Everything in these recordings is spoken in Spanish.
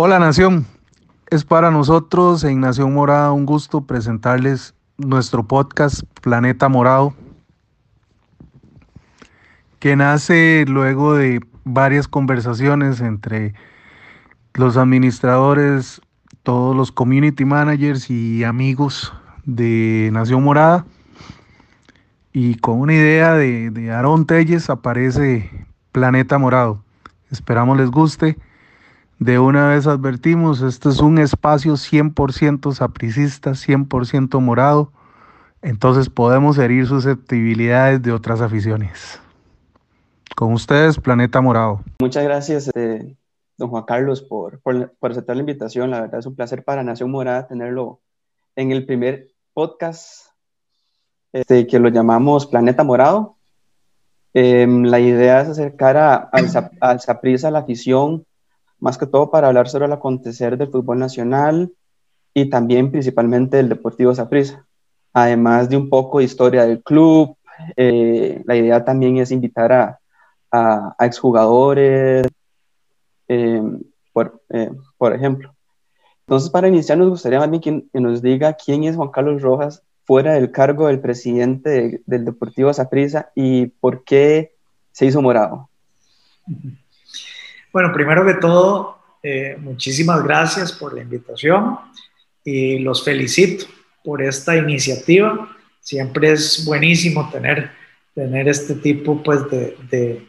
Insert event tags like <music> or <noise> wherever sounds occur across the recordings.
Hola Nación, es para nosotros en Nación Morada un gusto presentarles nuestro podcast Planeta Morado, que nace luego de varias conversaciones entre los administradores, todos los community managers y amigos de Nación Morada. Y con una idea de, de Aarón Telles aparece Planeta Morado. Esperamos les guste. De una vez advertimos, este es un espacio 100% sapricista, 100% morado, entonces podemos herir susceptibilidades de otras aficiones. Con ustedes, Planeta Morado. Muchas gracias, eh, don Juan Carlos, por, por, aceptar la invitación. La verdad es un placer para Nación Morada tenerlo en el primer podcast este, que lo llamamos Planeta Morado. Eh, la idea es acercar a, al, al Saprissa, a la afición, más que todo para hablar sobre el acontecer del fútbol nacional y también principalmente del Deportivo Saprissa. Además de un poco de historia del club, eh, la idea también es invitar a, a, a exjugadores, eh, por, eh, por, ejemplo. Entonces, para iniciar, nos gustaría más bien que, que, nos diga quién es Juan Carlos Rojas fuera del cargo del presidente de, del Deportivo Saprissa y por qué se hizo morado. Bueno, primero que todo, eh, muchísimas gracias por la invitación y los felicito por esta iniciativa. Siempre es buenísimo tener, tener este tipo pues, de, de,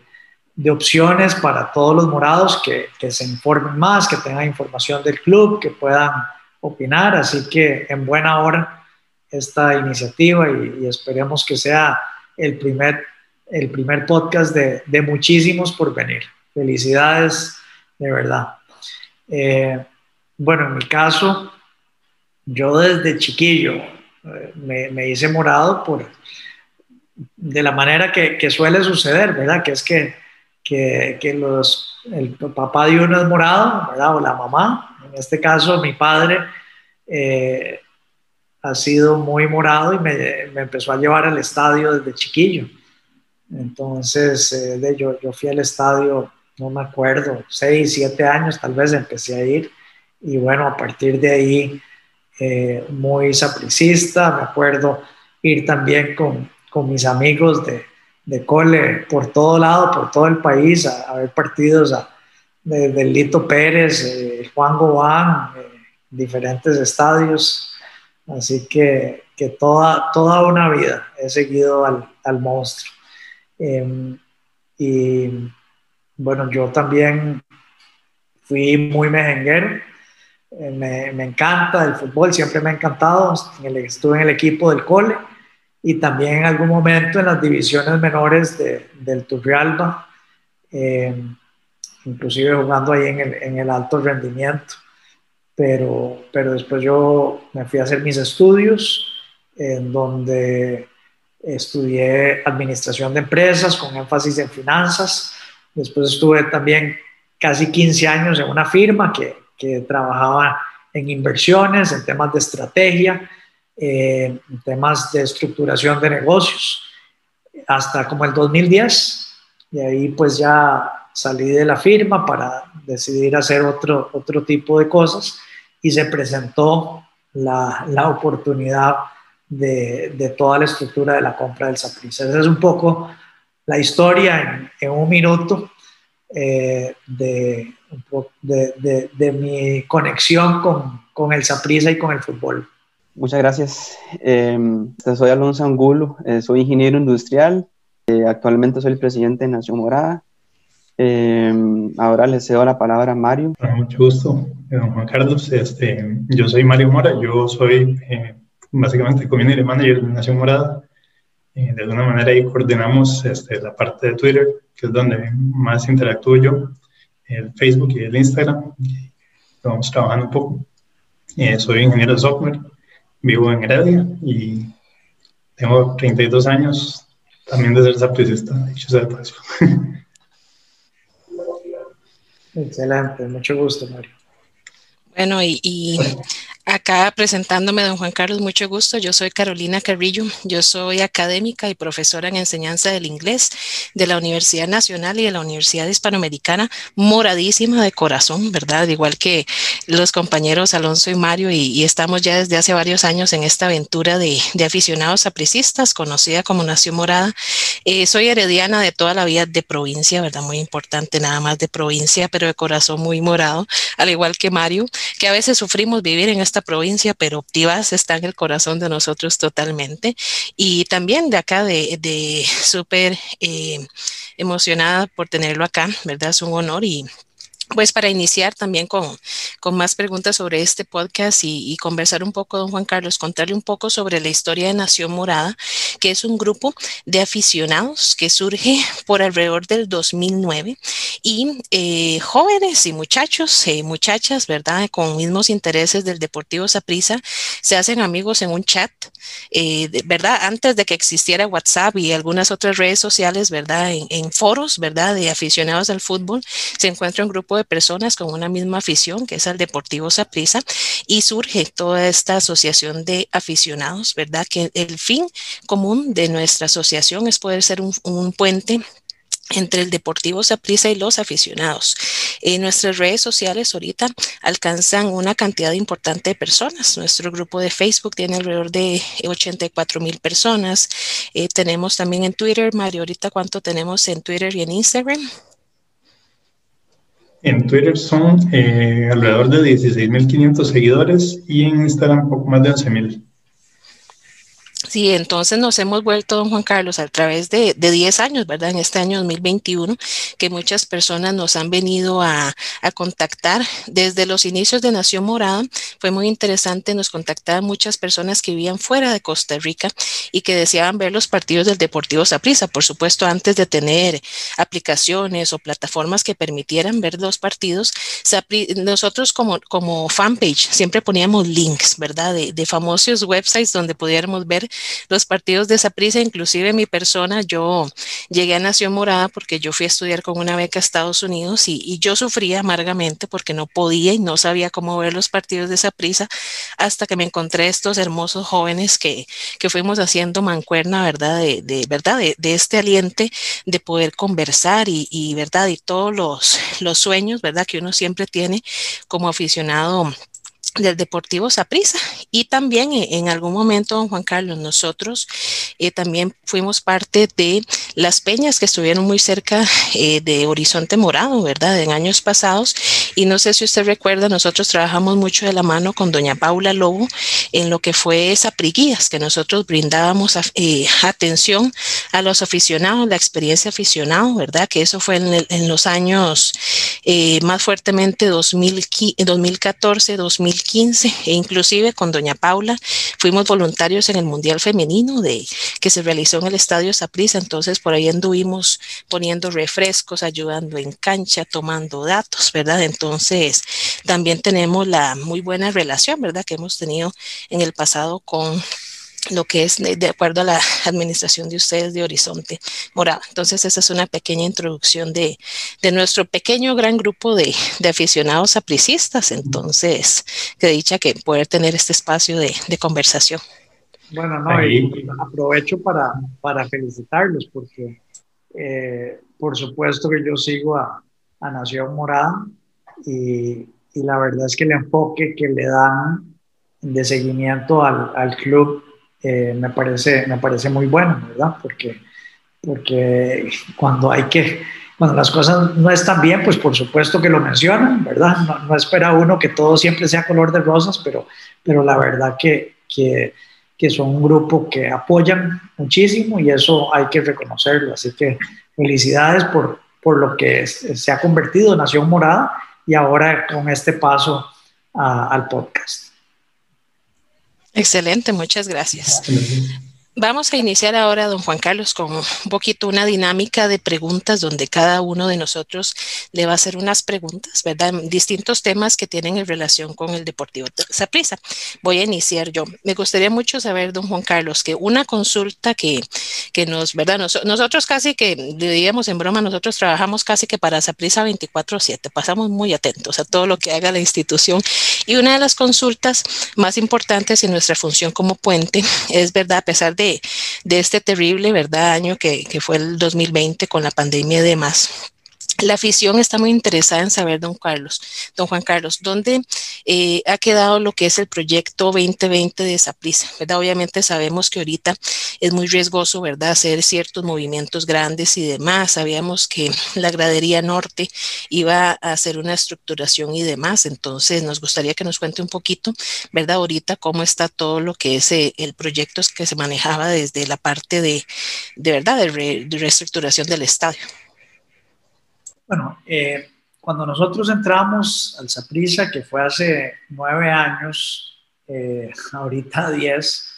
de opciones para todos los morados que, que, se informen más, que tengan información del club, que puedan opinar. Así que en buena hora esta iniciativa y, y esperemos que sea el primer, el primer podcast de, de muchísimos por venir. Felicidades, de verdad. Eh, bueno, en mi caso, yo desde chiquillo eh, me, hice morado por, de la manera que, suele suceder, ¿verdad? Que es que, que, los, el papá de uno es morado, ¿verdad? O la mamá. En este caso, mi padre eh, ha sido muy morado y me, empezó a llevar al estadio desde chiquillo. Entonces, de, yo fui al estadio no me acuerdo, seis, siete años tal vez empecé a ir y bueno, a partir de ahí eh, muy sapricista, me acuerdo ir también con, con mis amigos de, de, cole por todo lado, por todo el país, a, ver partidos a, de, Lito Pérez, eh, Juan Gobán, eh, diferentes estadios, así que, que, toda, toda una vida he seguido al, al monstruo. Em, y bueno, yo también fui muy mejenguero, me, me, encanta el fútbol, siempre me ha encantado, estuve en el equipo del cole y también en algún momento en las divisiones menores de, del Turrialba, eh, inclusive jugando ahí en el, en el, alto rendimiento, pero, pero después yo me fui a hacer mis estudios, en donde estudié administración de empresas con énfasis en finanzas, Después estuve también casi 15 años en una firma que, que trabajaba en inversiones, en temas de estrategia, eh, en temas de estructuración de negocios, hasta como el 2010. Y ahí pues ya salí de la firma para decidir hacer otro, otro tipo de cosas y se presentó la, la oportunidad de, de, toda la estructura de la compra del Saprissa. Esa es un poco la historia en, en un minuto eh, de, de, de, de, mi conexión con, con el Saprissa y con el fútbol. Muchas gracias. Eh, soy Alonso Angulo, eh, soy ingeniero industrial, eh, actualmente soy el presidente de Nación Morada. Eh, ahora le cedo la palabra a Mario. Con mucho gusto, don Juan Carlos. Este, yo soy Mario Mora, yo soy básicamente community manager de Nación Morada de alguna manera ahí coordinamos este, la parte de Twitter, que es donde más interactúo yo, el Facebook y el Instagram. Estamos trabajando un poco. Eh, soy ingeniero de software, vivo en Heredia y tengo 32 años también de ser sapricista, dicho sea de paso. <laughs> Excelente, mucho gusto, Mario. Bueno, y, y Acá presentándome, don Juan Carlos, mucho gusto. Yo soy Carolina Carrillo. Yo soy académica y profesora en enseñanza del inglés de la Universidad Nacional y de la Universidad Hispanoamericana, moradísima de corazón, ¿verdad? Igual que los compañeros Alonso y Mario, y, estamos ya desde hace varios años en esta aventura de, aficionados apricistas, conocida como Nación Morada. Eh, soy herediana de toda la vida de provincia, ¿verdad? Muy importante, nada más de provincia, pero de corazón muy morado, al igual que Mario, que a veces sufrimos vivir en esta provincia, pero Optivas está en el corazón de nosotros totalmente. Y también de acá, de, de súper eh, emocionada por tenerlo acá, ¿verdad? Es un honor y pues para iniciar también con, con más preguntas sobre este podcast y, conversar un poco, don Juan Carlos, contarle un poco sobre la historia de Nación Morada, que es un grupo de aficionados que surge por alrededor del 2009 y eh, jóvenes y muchachos, eh, muchachas, ¿verdad? Con mismos intereses del Deportivo Saprissa, se hacen amigos en un chat, eh, ¿verdad? Antes de que existiera WhatsApp y algunas otras redes sociales, ¿verdad? En, en foros, ¿verdad? De aficionados al fútbol, se encuentra un grupo de personas con una misma afición, que es el Deportivo Saprissa, y surge toda esta asociación de aficionados, ¿verdad? Que el fin común de nuestra asociación es poder ser un, puente entre el Deportivo Saprissa y los aficionados. En nuestras redes sociales ahorita alcanzan una cantidad importante de personas. Nuestro grupo de Facebook tiene alrededor de 84 mil personas. Eh, tenemos también en Twitter, Mario, ahorita cuánto tenemos en Twitter y en Instagram. En Twitter son eh, alrededor de 16.500 seguidores y en Instagram poco más de 11.000. Sí, entonces nos hemos vuelto, don Juan Carlos, a través de, de 10 años, ¿verdad? En este año 2021, que muchas personas nos han venido a, a, contactar desde los inicios de Nación Morada. Fue muy interesante, nos contactaban muchas personas que vivían fuera de Costa Rica y que deseaban ver los partidos del Deportivo Saprissa, por supuesto, antes de tener aplicaciones o plataformas que permitieran ver los partidos. Nosotros como, como fanpage siempre poníamos links, ¿verdad? De, de famosos websites donde pudiéramos ver los partidos de esa prisa, inclusive mi persona, yo llegué a Nación Morada porque yo fui a estudiar con una beca a Estados Unidos y, yo sufría amargamente porque no podía y no sabía cómo ver los partidos de esa prisa hasta que me encontré estos hermosos jóvenes que, que fuimos haciendo mancuerna, ¿verdad? De, verdad, de, este aliente de poder conversar y, y, ¿verdad? Y todos los, los sueños, ¿verdad? Que uno siempre tiene como aficionado del Deportivo Saprissa y también eh, en algún momento, don Juan Carlos, nosotros eh, también fuimos parte de las peñas que estuvieron muy cerca eh, de Horizonte Morado, ¿verdad? En años pasados y no sé si usted recuerda, nosotros trabajamos mucho de la mano con doña Paula Lobo en lo que fue Sapriguías, que nosotros brindábamos atención a los aficionados, la experiencia aficionado, ¿verdad? Que eso fue en, en los años más fuertemente 2014, 2015 15 e inclusive con doña Paula fuimos voluntarios en el Mundial Femenino de, que se realizó en el Estadio Saprissa, entonces por ahí anduvimos poniendo refrescos, ayudando en cancha, tomando datos, ¿verdad? Entonces también tenemos la muy buena relación, ¿verdad? Que hemos tenido en el pasado con lo que es de, acuerdo a la administración de ustedes de Horizonte Morado. Entonces, esa es una pequeña introducción de, de nuestro pequeño gran grupo de, de, aficionados apricistas. Entonces, que dicha que poder tener este espacio de, de conversación. Bueno, no, y aprovecho para, para felicitarlos porque eh, por supuesto que yo sigo a, a Nación Morada y, y, la verdad es que el enfoque que le dan de seguimiento al, al club eh, me, parece, me parece muy bueno, ¿verdad? Porque, porque cuando hay que, cuando las cosas no están bien, pues por supuesto que lo mencionan, ¿verdad? No, espera uno que todo siempre sea color de rosas, pero, pero la verdad que, que, que son un grupo que apoyan muchísimo y eso hay que reconocerlo. Así que felicidades por, por lo que se ha convertido en Nación Morada y ahora con este paso al podcast. Excelente, muchas gracias. Vamos a iniciar ahora, don Juan Carlos, con un poquito una dinámica de preguntas donde cada uno de nosotros le va a hacer unas preguntas, ¿verdad? Distintos temas que tienen en relación con el Deportivo Saprissa. Voy a iniciar yo. Me gustaría mucho saber, don Juan Carlos, que una consulta que, que nos, ¿verdad? nosotros casi que, diríamos en broma, nosotros trabajamos casi que para Saprissa 24-7, pasamos muy atentos a todo lo que haga la institución Y una de las consultas más importantes en nuestra función como puente es, ¿verdad? A pesar de, de este terrible, ¿verdad? Año que, que fue el 2020 con la pandemia y demás la afición está muy interesada en saber, don Carlos, don Juan Carlos, ¿dónde eh, ha quedado lo que es el proyecto 2020 de Saprisa? ¿Verdad? Obviamente sabemos que ahorita es muy riesgoso, ¿verdad? Hacer ciertos movimientos grandes y demás. Sabíamos que la gradería norte iba a hacer una estructuración y demás. Entonces, nos gustaría que nos cuente un poquito, ¿verdad? Ahorita cómo está todo lo que es eh, el proyecto que se manejaba desde la parte de, de verdad, de reestructuración del estadio. Bueno, eh, cuando nosotros entramos al Saprisa, que fue hace nueve años, eh, <laughs> ahorita diez,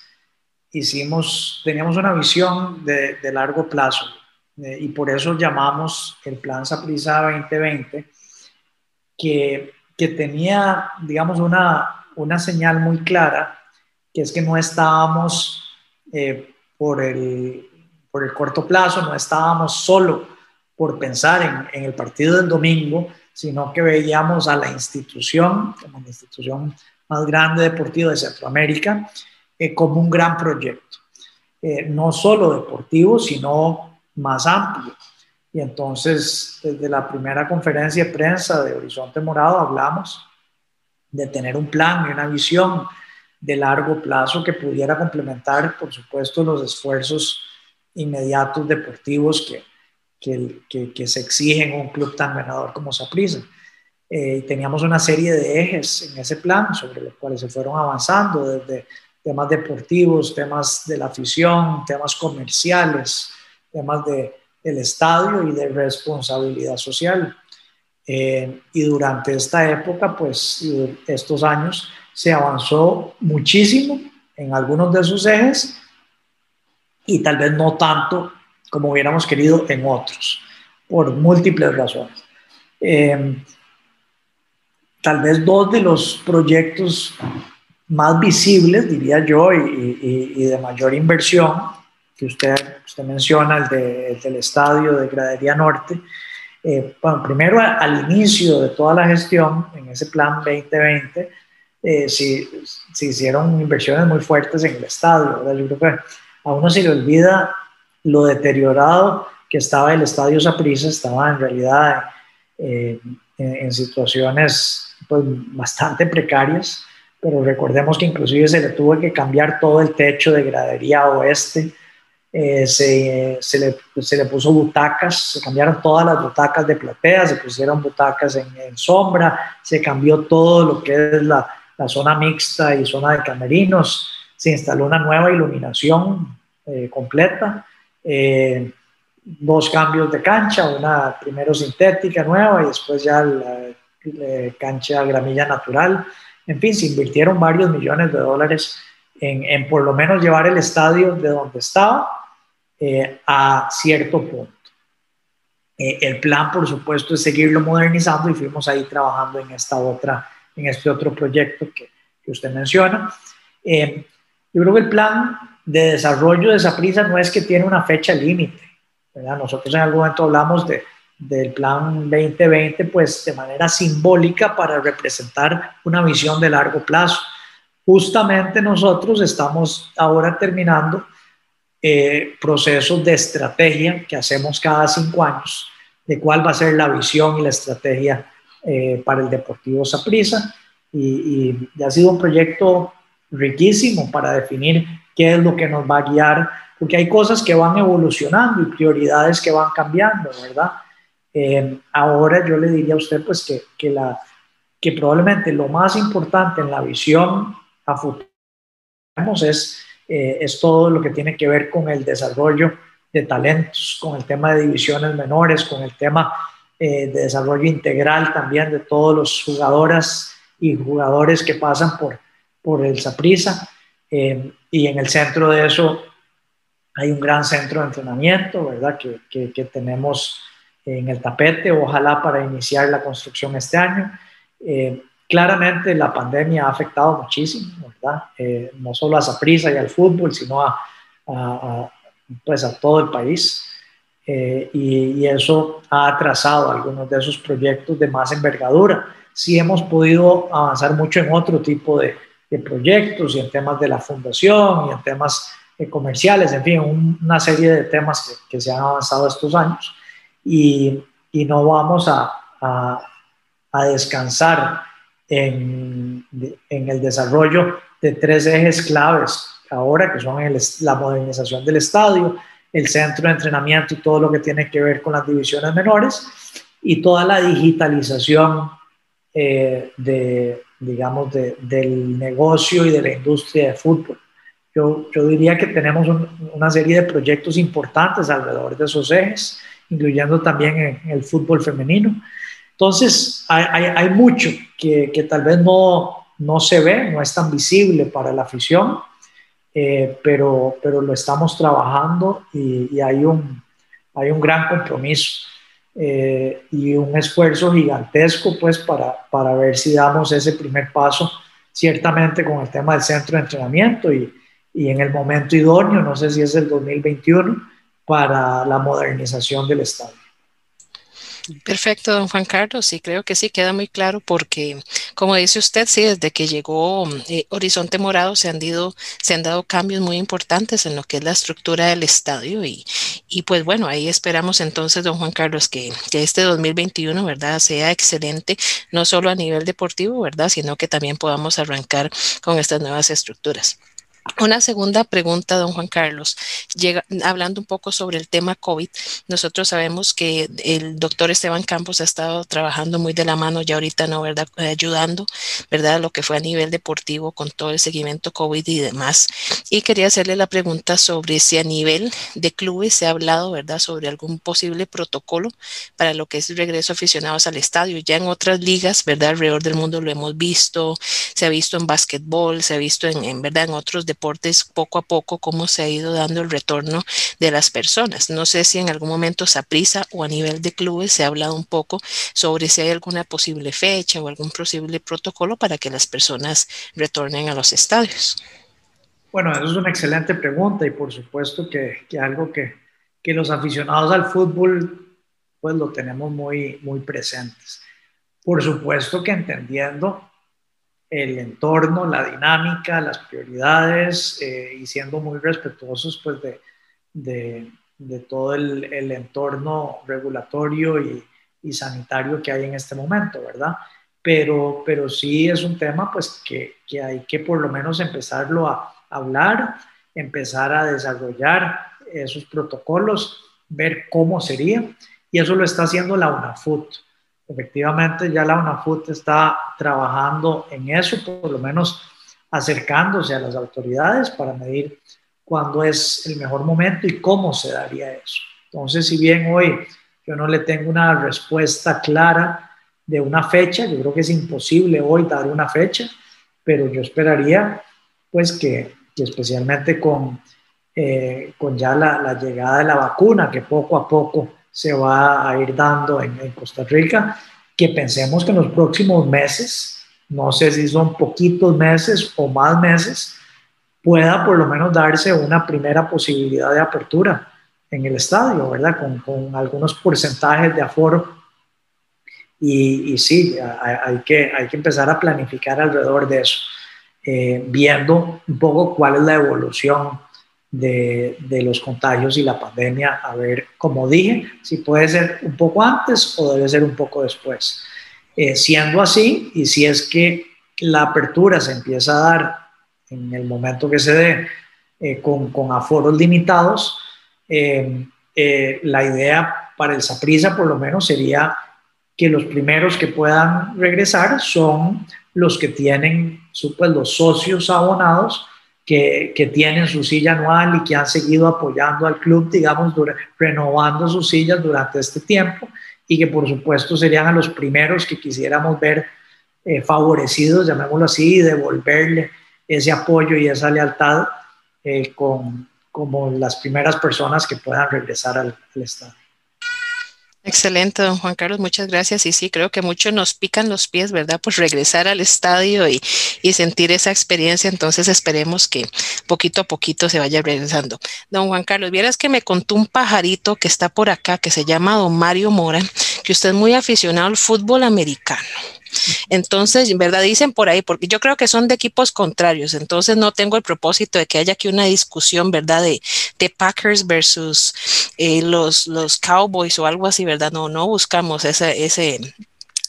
hicimos, teníamos una visión de, largo plazo eh, y por eso llamamos el Plan Saprisa 2020, que, que tenía, digamos, una, una señal muy clara, que es que no estábamos por, el, por el corto plazo, no estábamos solo por pensar en, el partido del domingo, sino que veíamos a la institución, como la institución más grande deportiva de Centroamérica, eh, como un gran proyecto. Eh, no solo deportivo, sino más amplio. Y entonces, desde la primera conferencia de prensa de Horizonte Morado, hablamos de tener un plan y una visión de largo plazo que pudiera complementar, por supuesto, los esfuerzos inmediatos deportivos que, que, que, se exige en un club tan ganador como Saprissa. Eh, teníamos una serie de ejes en ese plan sobre los cuales se fueron avanzando, desde temas deportivos, temas de la afición, temas comerciales, temas de, del estadio y de responsabilidad social. Eh, y durante esta época, pues estos años, se avanzó muchísimo en algunos de sus ejes y tal vez no tanto como hubiéramos querido en otros, por múltiples razones. Eh, tal vez dos de los proyectos más visibles, diría yo, y, de mayor inversión, que usted, usted menciona, el, del estadio de Gradería Norte. Eh, bueno, primero al inicio de toda la gestión, en ese plan 2020, eh, se, hicieron inversiones muy fuertes en el estadio. Yo creo que a uno se le olvida lo deteriorado que estaba el estadio Saprissa, estaba en realidad eh, en, situaciones pues, bastante precarias, pero recordemos que inclusive se le tuvo que cambiar todo el techo de gradería oeste, eh, se, se, le, se, le, puso butacas, se cambiaron todas las butacas de platea, se pusieron butacas en, en sombra, se cambió todo lo que es la, la, zona mixta y zona de camerinos, se instaló una nueva iluminación eh, completa, eh, dos cambios de cancha, una primero sintética nueva y después ya la, cancha gramilla natural. En fin, se invirtieron varios millones de dólares en, por lo menos llevar el estadio de donde estaba eh, a cierto punto. Eh, el plan, por supuesto, es seguirlo modernizando y fuimos ahí trabajando en esta otra, en este otro proyecto que, que usted menciona. yo creo que el plan de desarrollo de esa no es que tiene una fecha límite. Nosotros en algún momento hablamos de, del plan 2020, pues de manera simbólica para representar una visión de largo plazo. Justamente nosotros estamos ahora terminando eh, procesos de estrategia que hacemos cada cinco años, de cuál va a ser la visión y la estrategia eh, para el Deportivo Saprissa. Y, y ha sido un proyecto riquísimo para definir qué es lo que nos va a guiar, porque hay cosas que van evolucionando y prioridades que van cambiando, ¿verdad? Eh, ahora yo le diría a usted pues que, que, la, que probablemente lo más importante en la visión a futuro es, eh, es todo lo que tiene que ver con el desarrollo de talentos, con el tema de divisiones menores, con el tema eh, de desarrollo integral también de todos los jugadoras y jugadores que pasan por, por el Saprisa. Eh, y en el centro de eso hay un gran centro de entrenamiento, ¿verdad? Que, que, tenemos en el tapete, ojalá para iniciar la construcción este año. Eh, claramente la pandemia ha afectado muchísimo, ¿verdad? Eh, no solo a Saprisa y al fútbol, sino a, a, pues a todo el país. y, y, eso ha atrasado algunos de esos proyectos de más envergadura. sí hemos podido avanzar mucho en otro tipo de, de proyectos y en temas de la fundación y en temas eh, comerciales, en fin, una serie de temas que, que, se han avanzado estos años. Y, y no vamos a, a, a descansar en, en, el desarrollo de tres ejes claves ahora, que son el, la modernización del estadio, el centro de entrenamiento y todo lo que tiene que ver con las divisiones menores y toda la digitalización eh, de, digamos, de, del negocio y de la industria de fútbol. Yo, yo diría que tenemos una serie de proyectos importantes alrededor de esos ejes, incluyendo también en, el fútbol femenino. Entonces, hay, hay, hay mucho que, que, tal vez no, no se ve, no es tan visible para la afición, eh, pero, pero lo estamos trabajando y, y, hay, un, hay un gran compromiso eh, y un esfuerzo gigantesco pues para, para ver si damos ese primer paso, ciertamente con el tema del centro de entrenamiento y, y en el momento idóneo, no sé si es el 2021, para la modernización del estadio. Perfecto, don Juan Carlos. Sí, creo que sí, queda muy claro porque, como dice usted, sí, desde que llegó eh, Horizonte Morado se han, dido, se han dado cambios muy importantes en lo que es la estructura del estadio y, y pues bueno, ahí esperamos entonces, don Juan Carlos, que, que este 2021, ¿verdad?, sea excelente, no solo a nivel deportivo, ¿verdad?, sino que también podamos arrancar con estas nuevas estructuras. Una segunda pregunta, don Juan Carlos, llega, hablando un poco sobre el tema COVID, nosotros sabemos que el doctor Esteban Campos ha estado trabajando muy de la mano ya ahorita, ¿no? ¿Verdad? Ayudando, ¿verdad? Lo que fue a nivel deportivo con todo el seguimiento COVID y demás. Y quería hacerle la pregunta sobre si a nivel de clubes se ha hablado, ¿verdad? Sobre algún posible protocolo para lo que es el regreso aficionados al estadio. Ya en otras ligas, ¿verdad? Alrededor del mundo lo hemos visto, se ha visto en básquetbol, se ha visto en, en ¿verdad? En otros deportes poco a poco cómo se ha ido dando el retorno de las personas. No sé si en algún momento prisa o a nivel de clubes se ha hablado un poco sobre si hay alguna posible fecha o algún posible protocolo para que las personas retornen a los estadios. Bueno, eso es una excelente pregunta y por supuesto que, que algo que, que los aficionados al fútbol pues lo tenemos muy, muy presentes. Por supuesto que entendiendo el entorno, la dinámica, las prioridades eh, y siendo muy respetuosos pues de, de, todo el, el, entorno regulatorio y, y, sanitario que hay en este momento, ¿verdad? Pero, pero sí es un tema pues que, que hay que por lo menos empezarlo a hablar, empezar a desarrollar esos protocolos, ver cómo sería y eso lo está haciendo la UNAFUT efectivamente ya la UNAFUT está trabajando en eso, por lo menos acercándose a las autoridades para medir cuándo es el mejor momento y cómo se daría eso. Entonces, si bien hoy yo no le tengo una respuesta clara de una fecha, yo creo que es imposible hoy dar una fecha, pero yo esperaría pues que, especialmente con, eh, con ya la llegada de la vacuna, que poco a poco se va a ir dando en, Costa Rica, que pensemos que en los próximos meses, no sé si son poquitos meses o más meses, pueda por lo menos darse una primera posibilidad de apertura en el estadio, ¿verdad? Con, con algunos porcentajes de aforo. Y, y sí, hay, hay, que, hay que empezar a planificar alrededor de eso, eh, viendo un poco cuál es la evolución de, los contagios y la pandemia, a ver, como dije, si puede ser un poco antes o debe ser un poco después. Eh, siendo así, y si es que la apertura se empieza a dar en el momento que se dé eh, con, con, aforos limitados, eh, eh la idea para el Saprisa por lo menos sería que los primeros que puedan regresar son los que tienen pues, los socios abonados que, que, tienen su silla anual y que han seguido apoyando al club, digamos, renovando sus sillas durante este tiempo y que por supuesto serían a los primeros que quisiéramos ver eh, favorecidos, llamémoslo así, y devolverle ese apoyo y esa lealtad eh, con, como las primeras personas que puedan regresar al, al Estado. Excelente, don Juan Carlos, muchas gracias. Y sí, creo que muchos nos pican los pies, ¿verdad? Pues regresar al estadio y, y, sentir esa experiencia. Entonces esperemos que poquito a poquito se vaya regresando. Don Juan Carlos, vieras que me contó un pajarito que está por acá, que se llama don Mario Mora, que usted es muy aficionado al fútbol americano. Entonces, en verdad dicen por ahí, porque yo creo que son de equipos contrarios, entonces no tengo el propósito de que haya aquí una discusión, ¿verdad? De, de Packers versus eh, los, los Cowboys o algo así, ¿verdad? No, no buscamos ese, ese,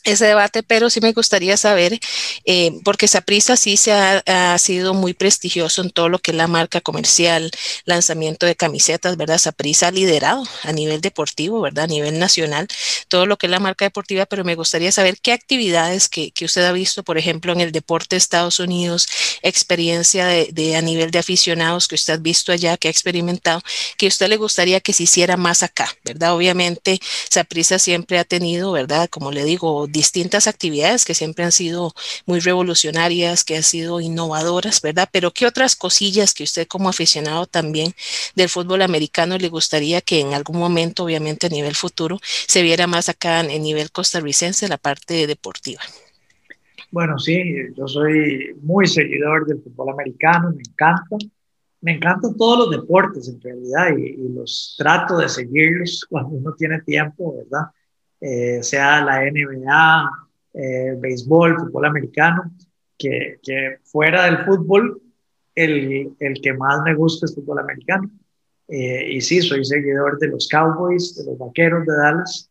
ese debate, pero sí me gustaría saber, eh, porque Saprisa sí se ha, sido muy prestigioso en todo lo que es la marca comercial, lanzamiento de camisetas, ¿verdad? Saprisa ha liderado a nivel deportivo, ¿verdad? A nivel nacional, todo lo que es la marca deportiva, pero me gustaría saber qué actividades que, usted ha visto, por ejemplo, en el deporte de Estados Unidos, experiencia de, a nivel de aficionados que usted ha visto allá, que ha experimentado, que a usted le gustaría que se hiciera más acá, ¿verdad? Obviamente, Saprisa siempre ha tenido, ¿verdad? Como le digo, distintas actividades que siempre han sido muy revolucionarias, que han sido innovadoras, ¿verdad? Pero ¿qué otras cosillas que usted como aficionado también del fútbol americano le gustaría que en algún momento, obviamente a nivel futuro, se viera más acá en nivel costarricense la parte deportiva? Bueno, sí, yo soy muy seguidor del fútbol americano, me encanta. Me encantan todos los deportes en realidad y los trato de seguirlos cuando uno tiene tiempo, ¿verdad? Eh, sea la NBA, eh, béisbol, fútbol americano, que, fuera del fútbol, el, el, que más me gusta es fútbol americano. Eh, y sí, soy seguidor de los Cowboys, de los Vaqueros de Dallas.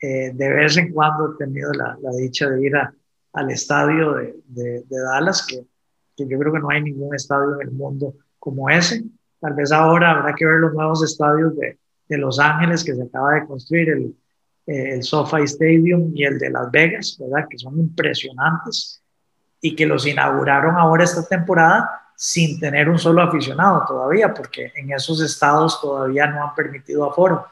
de vez en cuando he tenido la, la dicha de ir a, al estadio de, de, de Dallas, que, que, yo creo que no hay ningún estadio en el mundo como ese. Tal vez ahora habrá que ver los nuevos estadios de, de Los Ángeles que se acaba de construir, el, eh, el SoFi Stadium y el de Las Vegas, ¿verdad? Que son impresionantes y que los inauguraron ahora esta temporada sin tener un solo aficionado todavía, porque en esos estados todavía no han permitido aforo.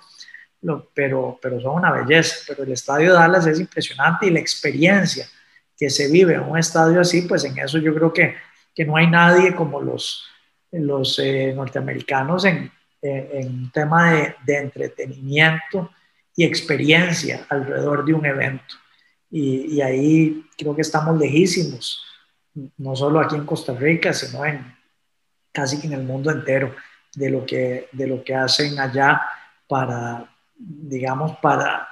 pero, pero son una belleza. Pero el estadio de Dallas es impresionante y la experiencia que se vive en un estadio así, pues en eso yo creo que, que no hay nadie como los, los eh, norteamericanos en, en, tema de, de entretenimiento y experiencia alrededor de un evento. Y, ahí creo que estamos lejísimos, no solo aquí en Costa Rica, sino en casi que en el mundo entero, de lo que, de lo que hacen allá para, digamos, para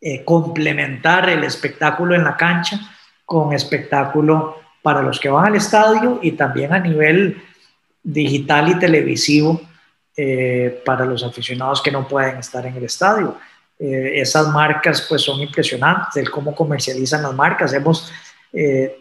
eh, complementar el espectáculo en la cancha con espectáculo para los que van al estadio y también a nivel digital y televisivo eh, para los aficionados que no pueden estar en el estadio. Eh, esas marcas pues son impresionantes, el cómo comercializan las marcas. Hemos, eh,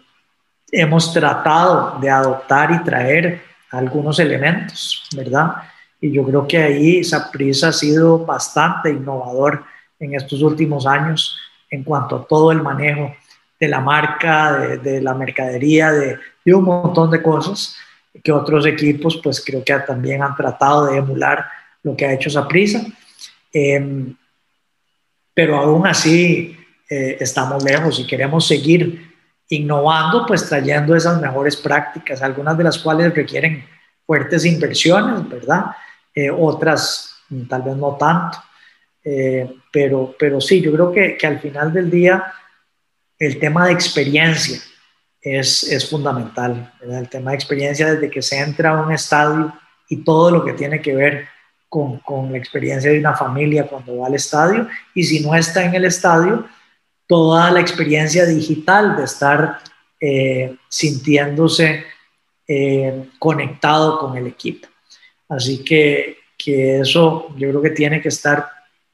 hemos tratado de adoptar y traer algunos elementos, ¿verdad? Y yo creo que ahí Saprisa ha sido bastante innovador en estos últimos años en cuanto a todo el manejo de la marca, de, la mercadería, de, de, un montón de cosas que otros equipos pues creo que también han tratado de emular lo que ha hecho Saprisa. Eh, pero aún así eh, estamos lejos y queremos seguir innovando, pues trayendo esas mejores prácticas, algunas de las cuales requieren fuertes inversiones, ¿verdad? Eh, otras mm, tal vez no tanto, eh, pero, pero sí, yo creo que, que, al final del día el tema de experiencia es, es fundamental, ¿verdad? el tema de experiencia desde que se entra a un estadio y todo lo que tiene que ver con, la experiencia de una familia cuando va al estadio y si no está en el estadio, toda la experiencia digital de estar eh, sintiéndose eh, conectado con el equipo. Así que, que, eso yo creo que tiene que estar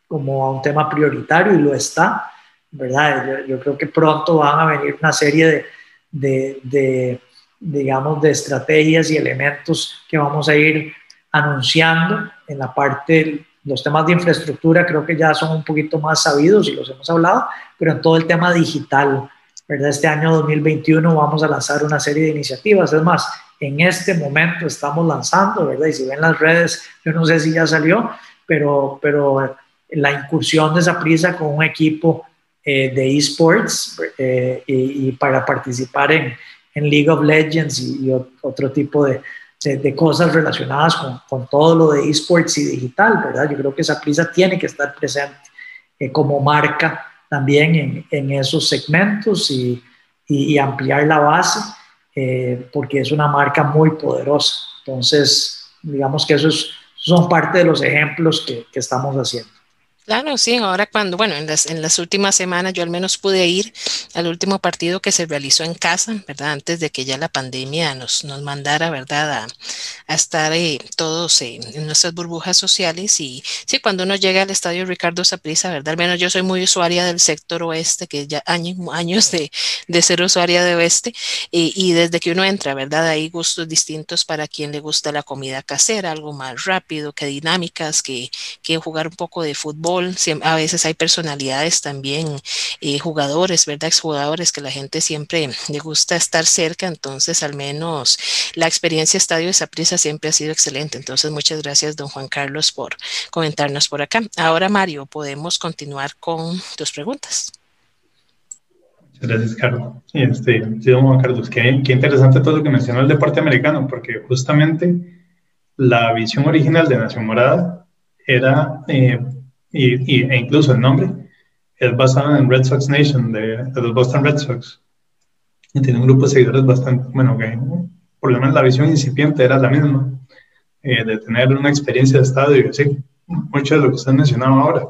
como un tema prioritario y lo está, ¿verdad? Yo, creo que pronto van a venir una serie de, de, de digamos, de estrategias y elementos que vamos a ir anunciando en la parte, los temas de infraestructura creo que ya son un poquito más sabidos y los hemos hablado, pero en todo el tema digital, ¿verdad? Este año 2021 vamos a lanzar una serie de iniciativas, es más, en este momento estamos lanzando, ¿verdad? Y si ven las redes, yo no sé si ya salió, pero, pero la incursión de esa prisa con un equipo eh, de esports eh, y, para participar en, en League of Legends y otro tipo de, de, cosas relacionadas con, con, todo lo de esports y digital, ¿verdad? Yo creo que esa prisa tiene que estar presente eh, como marca también en, en esos segmentos y, y, ampliar la base, eh, porque es una marca muy poderosa. Entonces, digamos que esos son parte de los ejemplos que, que estamos haciendo. Claro, sí, ahora cuando, bueno, en las, en las últimas semanas yo al menos pude ir al último partido que se realizó en casa, ¿verdad? Antes de que ya la pandemia nos, nos mandara, ¿verdad? A, estar eh, todos en nuestras burbujas sociales. Y sí, cuando uno llega al estadio Ricardo Saprissa, ¿verdad? Al menos yo soy muy usuaria del sector oeste, que ya años, años de, de ser usuaria de oeste. Y, y desde que uno entra, ¿verdad? Hay gustos distintos para quien le gusta la comida casera, algo más rápido, que dinámicas, que, que jugar un poco de fútbol a veces hay personalidades también, eh, jugadores, ¿verdad? Exjugadores que la gente siempre le gusta estar cerca, entonces al menos la experiencia Estadio de Saprissa siempre ha sido excelente. Entonces muchas gracias, don Juan Carlos, por comentarnos por acá. Ahora, Mario, podemos continuar con tus preguntas. Gracias, Carlos. Este, sí, don Juan Carlos, qué, qué interesante todo lo que mencionó el deporte americano, porque justamente la visión original de Nación Morada era eh, y, e incluso el nombre es basado en Red Sox Nation de, los Boston Red Sox. Y tiene un grupo de seguidores bastante, bueno, que por lo menos la visión incipiente era la misma, eh, de tener una experiencia de estadio y así, mucho de lo que usted mencionaba ahora,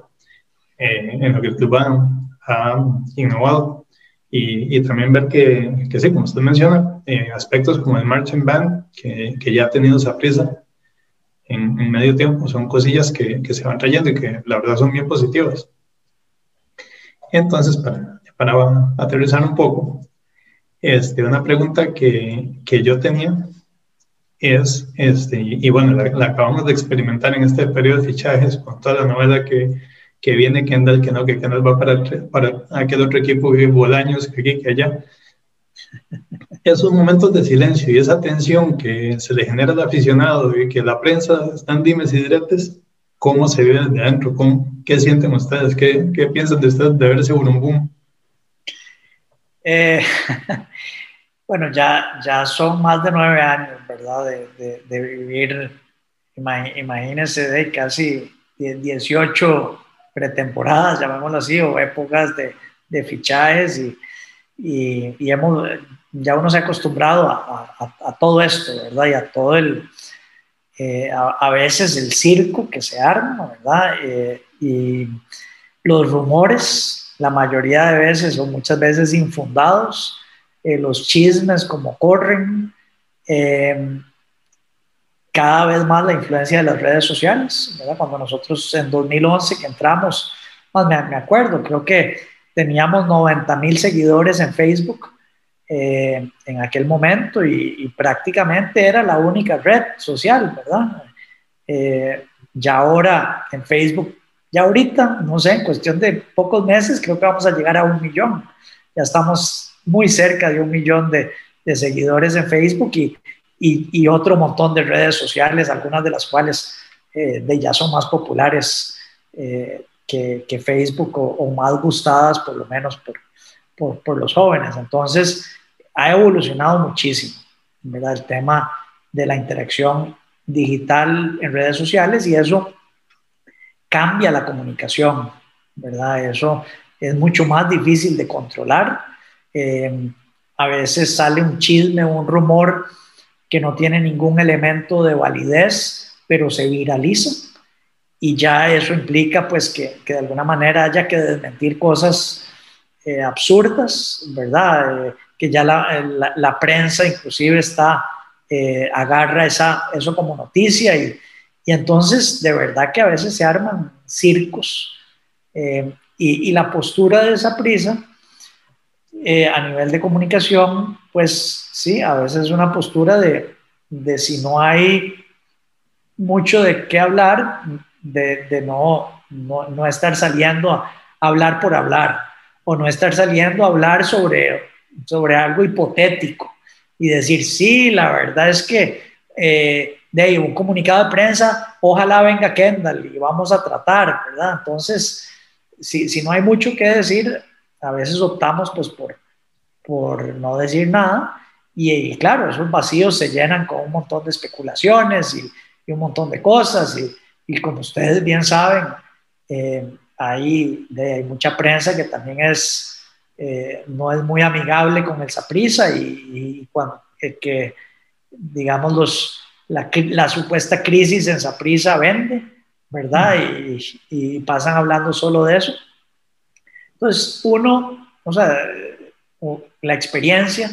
eh, en lo que el club ha, innovado. Y, y, también ver que, que, sí, como usted menciona, eh, aspectos como el marching band, que, que ya ha tenido esa prisa, en, medio tiempo. Son cosillas que, que, se van trayendo y que la verdad son bien positivas. Entonces, para, para aterrizar un poco, este, una pregunta que, que yo tenía es, este, y, bueno, la, acabamos de experimentar en este periodo de fichajes con toda la novela que, que viene Kendall, que no, que Kendall va para, para aquel otro equipo que Bolaños, que aquí, que allá esos momentos de silencio y esa tensión que se le genera al aficionado y que la prensa están dimes y diretes, ¿cómo se vive desde adentro? ¿Qué sienten ustedes? ¿Qué, piensan de ustedes de ver ese boom? Eh, <laughs> bueno, ya, ya son más de nueve años, ¿verdad? De, de, vivir, imagínense, de casi 18 pretemporadas, llamémoslo así, o épocas de fichajes y, y, y hemos, ya uno se ha acostumbrado a, todo esto, ¿verdad? Y a todo el, eh, a, veces el circo que se arma, ¿verdad? Eh, y los rumores, la mayoría de veces o muchas veces infundados, eh, los chismes como corren, cada vez más la influencia de las redes sociales, ¿verdad? Cuando nosotros en 2011 que entramos, más me, me acuerdo, creo que teníamos 90 mil seguidores en Facebook eh, en aquel momento y, prácticamente era la única red social, ¿verdad? Eh, ya ahora en Facebook, ya ahorita, no sé, en cuestión de pocos meses, creo que vamos a llegar a un millón. Ya estamos muy cerca de un millón de, de seguidores en Facebook y, y, otro montón de redes sociales, algunas de las cuales eh, de ya son más populares que, Facebook o, más gustadas, por lo menos por, por, por los jóvenes. Entonces, ha evolucionado muchísimo, ¿verdad? El tema de la interacción digital en redes sociales y eso cambia la comunicación, ¿verdad? Eso es mucho más difícil de controlar. Eh, a veces sale un chisme, un rumor que no tiene ningún elemento de validez, pero se viraliza y ya eso implica pues que, que de alguna manera haya que desmentir cosas eh, absurdas, ¿verdad? Eh, que ya la, la, prensa inclusive está, eh, agarra esa, eso como noticia y, y, entonces de verdad que a veces se arman circos eh, y, y, la postura de esa prisa eh, a nivel de comunicación, pues sí, a veces es una postura de, de si no hay mucho de qué hablar, de, no, no, no estar saliendo a hablar por hablar o no estar saliendo a hablar sobre sobre algo hipotético y decir, sí, la verdad es que eh, de un comunicado de prensa, ojalá venga Kendall y vamos a tratar, ¿verdad? Entonces, si, si no hay mucho que decir, a veces optamos pues por, por no decir nada y, claro, esos vacíos se llenan con un montón de especulaciones y, y un montón de cosas y, y como ustedes bien saben, eh, hay, de, hay mucha prensa que también es eh, no es muy amigable con el Saprisa y, cuando eh, digamos, los, la, supuesta crisis en Saprisa vende, ¿verdad? Y, y, pasan hablando solo de eso. Entonces, uno, o sea, la experiencia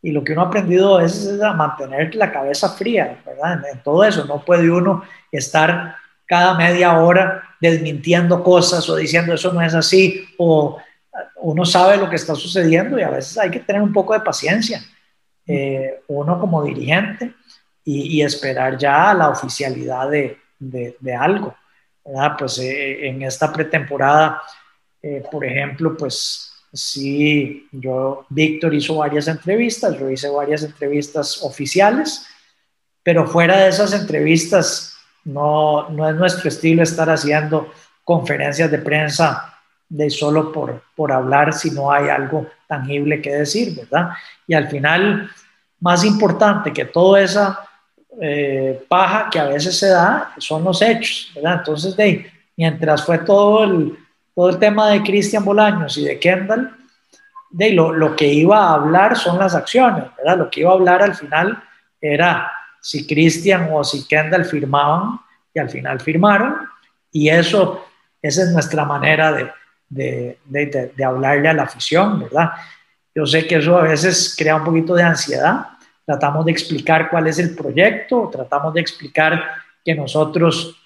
y lo que uno ha aprendido es, a mantener la cabeza fría, ¿verdad? En, todo eso, no puede uno estar cada media hora desmintiendo cosas o diciendo eso no es así, o uno sabe lo que está sucediendo y a veces hay que tener un poco de paciencia, eh, uno como dirigente, y, esperar ya la oficialidad de, de, algo. Pues eh, en esta pretemporada, eh, por ejemplo, pues sí, yo, Víctor hizo varias entrevistas, yo hice varias entrevistas oficiales, pero fuera de esas entrevistas, no, no es nuestro estilo estar haciendo conferencias de prensa de solo por, por hablar si no hay algo tangible que decir, ¿verdad? Y al final, más importante que toda esa eh, paja que a veces se da son los hechos, ¿verdad? Entonces, de, mientras fue todo el, todo el tema de Cristian Bolaños y de Kendall, de lo, lo, que iba a hablar son las acciones, ¿verdad? Lo que iba a hablar al final era si Cristian o si Kendall firmaban y al final firmaron y eso, esa es nuestra manera de, de, de, de, hablarle a la afición, ¿verdad? Yo sé que eso a veces crea un poquito de ansiedad, tratamos de explicar cuál es el proyecto, tratamos de explicar que nosotros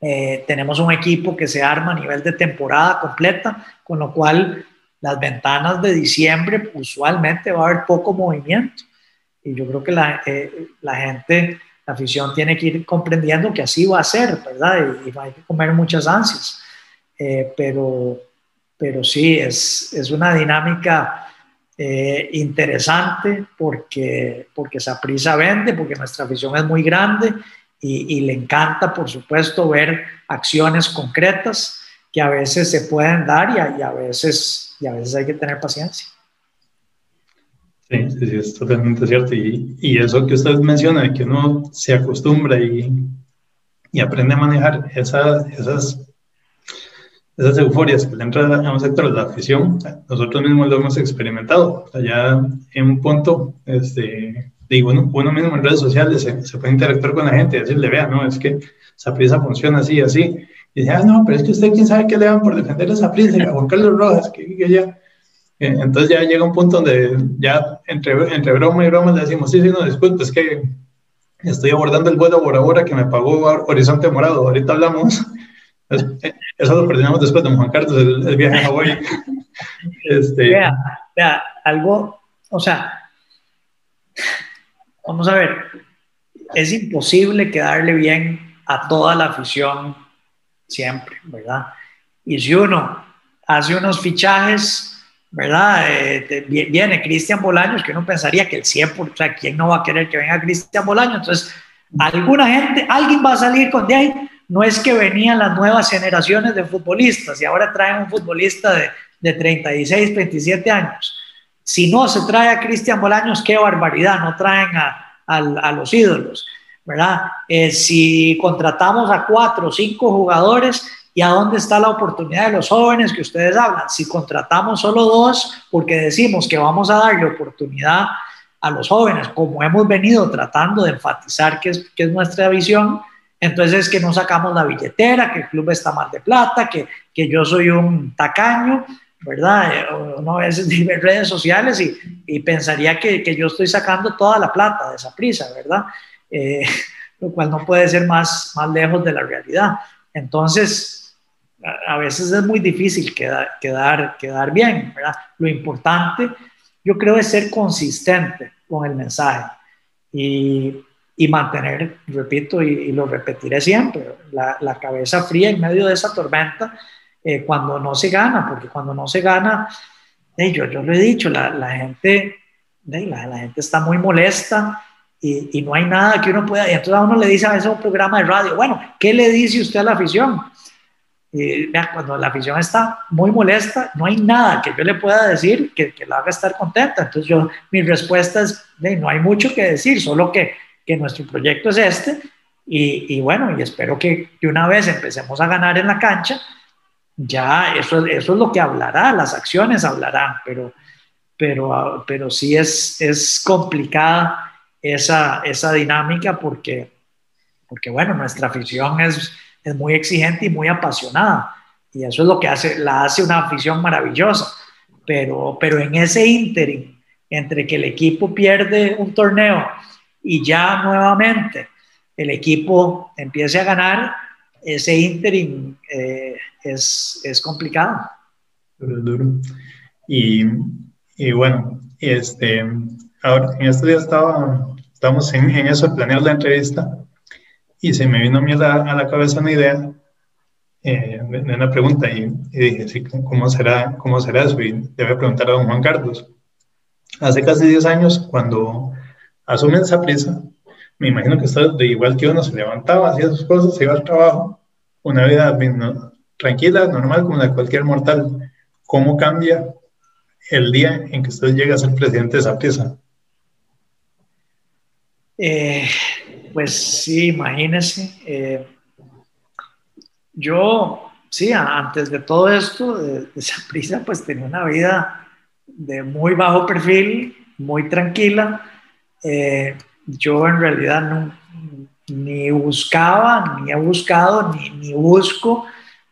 eh, tenemos un equipo que se arma a nivel de temporada completa, con lo cual las ventanas de diciembre usualmente va a haber poco movimiento. Y yo creo que la, eh, la gente, la afición tiene que ir comprendiendo que así va a ser, ¿verdad? Y, y hay que comer muchas ansias. Eh, pero, pero sí, es, es una dinámica eh, interesante porque, porque prisa vende, porque nuestra afición es muy grande y, le encanta, por supuesto, ver acciones concretas que a veces se pueden dar y a, veces, y a veces hay que tener paciencia. Sí, sí, es totalmente cierto. Y, y, eso que usted menciona, que uno se acostumbra y, y aprende a manejar esas esas euforias que le entra a un sector de la afición, nosotros mismos lo hemos experimentado. O sea, ya en un punto, este, digo, uno, uno mismo en redes sociales se, se, puede interactuar con la gente y decirle, vea, no, es que esa prisa funciona así, así. Y dice, ah, no, pero es que usted quién sabe qué le dan por defender esa prisa, a Juan Carlos Rojas, que, que ya. Eh, entonces ya llega un punto donde ya entre, entre broma y broma le decimos, sí, sí, no, disculpe, es que estoy abordando el vuelo por ahora que me pagó Horizonte Morado, ahorita hablamos. <laughs> Eso lo perdimos después de Juan Carlos, el, viaje a Hawái. <laughs> este... Vea, vea, algo, o sea, vamos a ver, es imposible quedarle bien a toda la afición siempre, ¿verdad? Y si uno hace unos fichajes, ¿verdad? Eh, viene Cristian Bolaños, que uno pensaría que el 100%, o sea, ¿quién no va a querer que venga Cristian Bolaños? Entonces, alguna gente, alguien va a salir con de ahí no es que venían las nuevas generaciones de futbolistas y ahora traen un futbolista de, de 36, 27 años. Si no se trae a Cristian Bolaños, qué barbaridad, no traen a, a, los ídolos, ¿verdad? Eh, si contratamos a cuatro o cinco jugadores, ¿y a dónde está la oportunidad de los jóvenes que ustedes hablan? Si contratamos solo dos, porque decimos que vamos a darle oportunidad a los jóvenes, como hemos venido tratando de enfatizar que es, que es nuestra visión, entonces es que no sacamos la billetera, que el club está mal de plata, que, que yo soy un tacaño, ¿verdad? Eh, uno a veces <laughs> en redes sociales y, y pensaría que, que, yo estoy sacando toda la plata de esa prisa, ¿verdad? Eh, <laughs> lo cual no puede ser más, más lejos de la realidad. Entonces, a, veces es muy difícil quedar, quedar, quedar bien, ¿verdad? Lo importante, yo creo, es ser consistente con el mensaje. Y y mantener, repito, y, lo repetiré siempre, la, la, cabeza fría en medio de esa tormenta eh, cuando no se gana, porque cuando no se gana, yo, yo lo he dicho, la, la gente, la, la, gente está muy molesta y, y, no hay nada que uno pueda, y entonces a uno le dice a veces un programa de radio, bueno, ¿qué le dice usted a la afición? Y, vea, cuando la afición está muy molesta, no hay nada que yo le pueda decir que, que la haga estar contenta. Entonces yo, mi respuesta es, no hay mucho que decir, solo que que nuestro proyecto es este y, bueno, y espero que, que, una vez empecemos a ganar en la cancha, ya eso, eso es lo que hablará, las acciones hablarán, pero, pero, pero sí es, es complicada esa, esa dinámica porque, porque, bueno, nuestra afición es, es muy exigente y muy apasionada. Y eso es lo que hace, la hace una afición maravillosa. Pero, pero en ese ínterin, entre que el equipo pierde un torneo y ya nuevamente el equipo empiece a ganar, ese ínterin eh, es, es, complicado. Y, y, bueno, este, ahora en este día estaba, estamos en, en, eso planear la entrevista y se me vino a mí la, a la cabeza una idea eh, una pregunta y, dije, ¿cómo será, ¿cómo será eso? Y debe preguntar a don Juan Carlos. Hace casi 10 años, cuando asumen esa prisa, me imagino que usted, de igual que uno, se levantaba, hacía sus cosas, se iba al trabajo, una vida tranquila, normal, como la de cualquier mortal. ¿Cómo cambia el día en que usted llega a ser presidente de esa prisa? Eh, pues sí, imagínese. Eh, yo, sí, antes de todo esto, de, esa <laughs> prisa, pues tenía una vida de muy bajo perfil, muy tranquila. Eh, yo en realidad no, ni buscaba, ni he buscado, ni, busco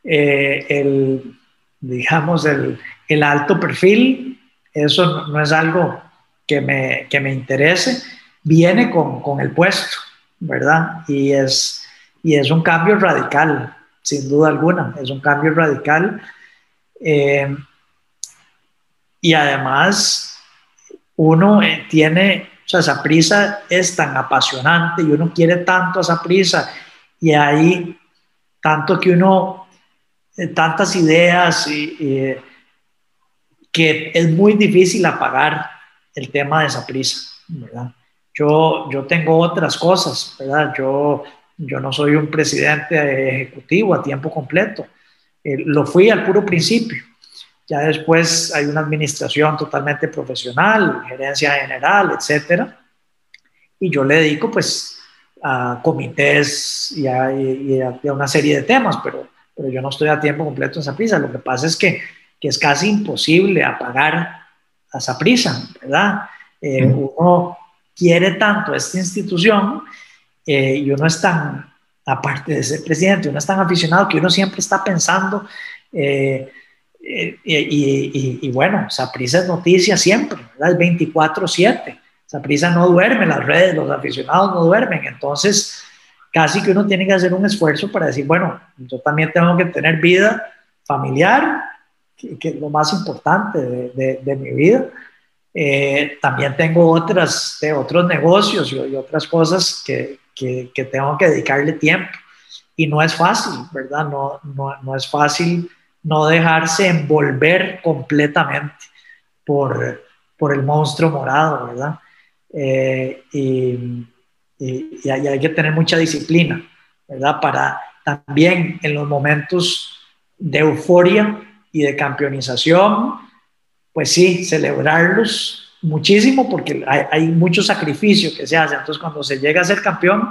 eh, el, digamos, el, el, alto perfil. Eso no, es algo que me, que me interese. Viene con, con, el puesto, ¿verdad? Y es, y es un cambio radical, sin duda alguna. Es un cambio radical. Eh, y además, uno eh, tiene o sea, esa prisa es tan apasionante y uno quiere tanto esa prisa y hay tanto que uno, eh, tantas ideas que es muy difícil apagar el tema de esa prisa, ¿verdad? Yo, yo tengo otras cosas, ¿verdad? Yo, yo no soy un presidente ejecutivo a tiempo completo. Eh, lo fui al puro principio. Ya después hay una administración totalmente profesional, gerencia general, etcétera. Y yo le dedico pues a comités y a, una serie de temas, pero, pero yo no estoy a tiempo completo en esa prisa. Lo que pasa es que, que es casi imposible apagar a esa prisa, ¿verdad? Eh, uno quiere tanto esta institución eh, y uno es tan, aparte de ser presidente, uno es tan aficionado que uno siempre está pensando eh, eh, y, y, bueno, Saprisa es noticia siempre. Es 24-7. Saprisa no duerme, las redes, los aficionados no duermen. Entonces, casi que uno tiene que hacer un esfuerzo para decir, bueno, yo también tengo que tener vida familiar, que, es lo más importante de, de, mi vida. Eh, también tengo otras, de otros negocios y, y otras cosas que, que, que, tengo que dedicarle tiempo. Y no es fácil, ¿verdad? No, no, no es fácil no dejarse envolver completamente por, por el monstruo morado, ¿verdad? Eh, y, y, hay, que tener mucha disciplina, ¿verdad? Para también en los momentos de euforia y de campeonización, pues sí, celebrarlos muchísimo porque hay, hay mucho sacrificio que se hace. Entonces, cuando se llega a ser campeón,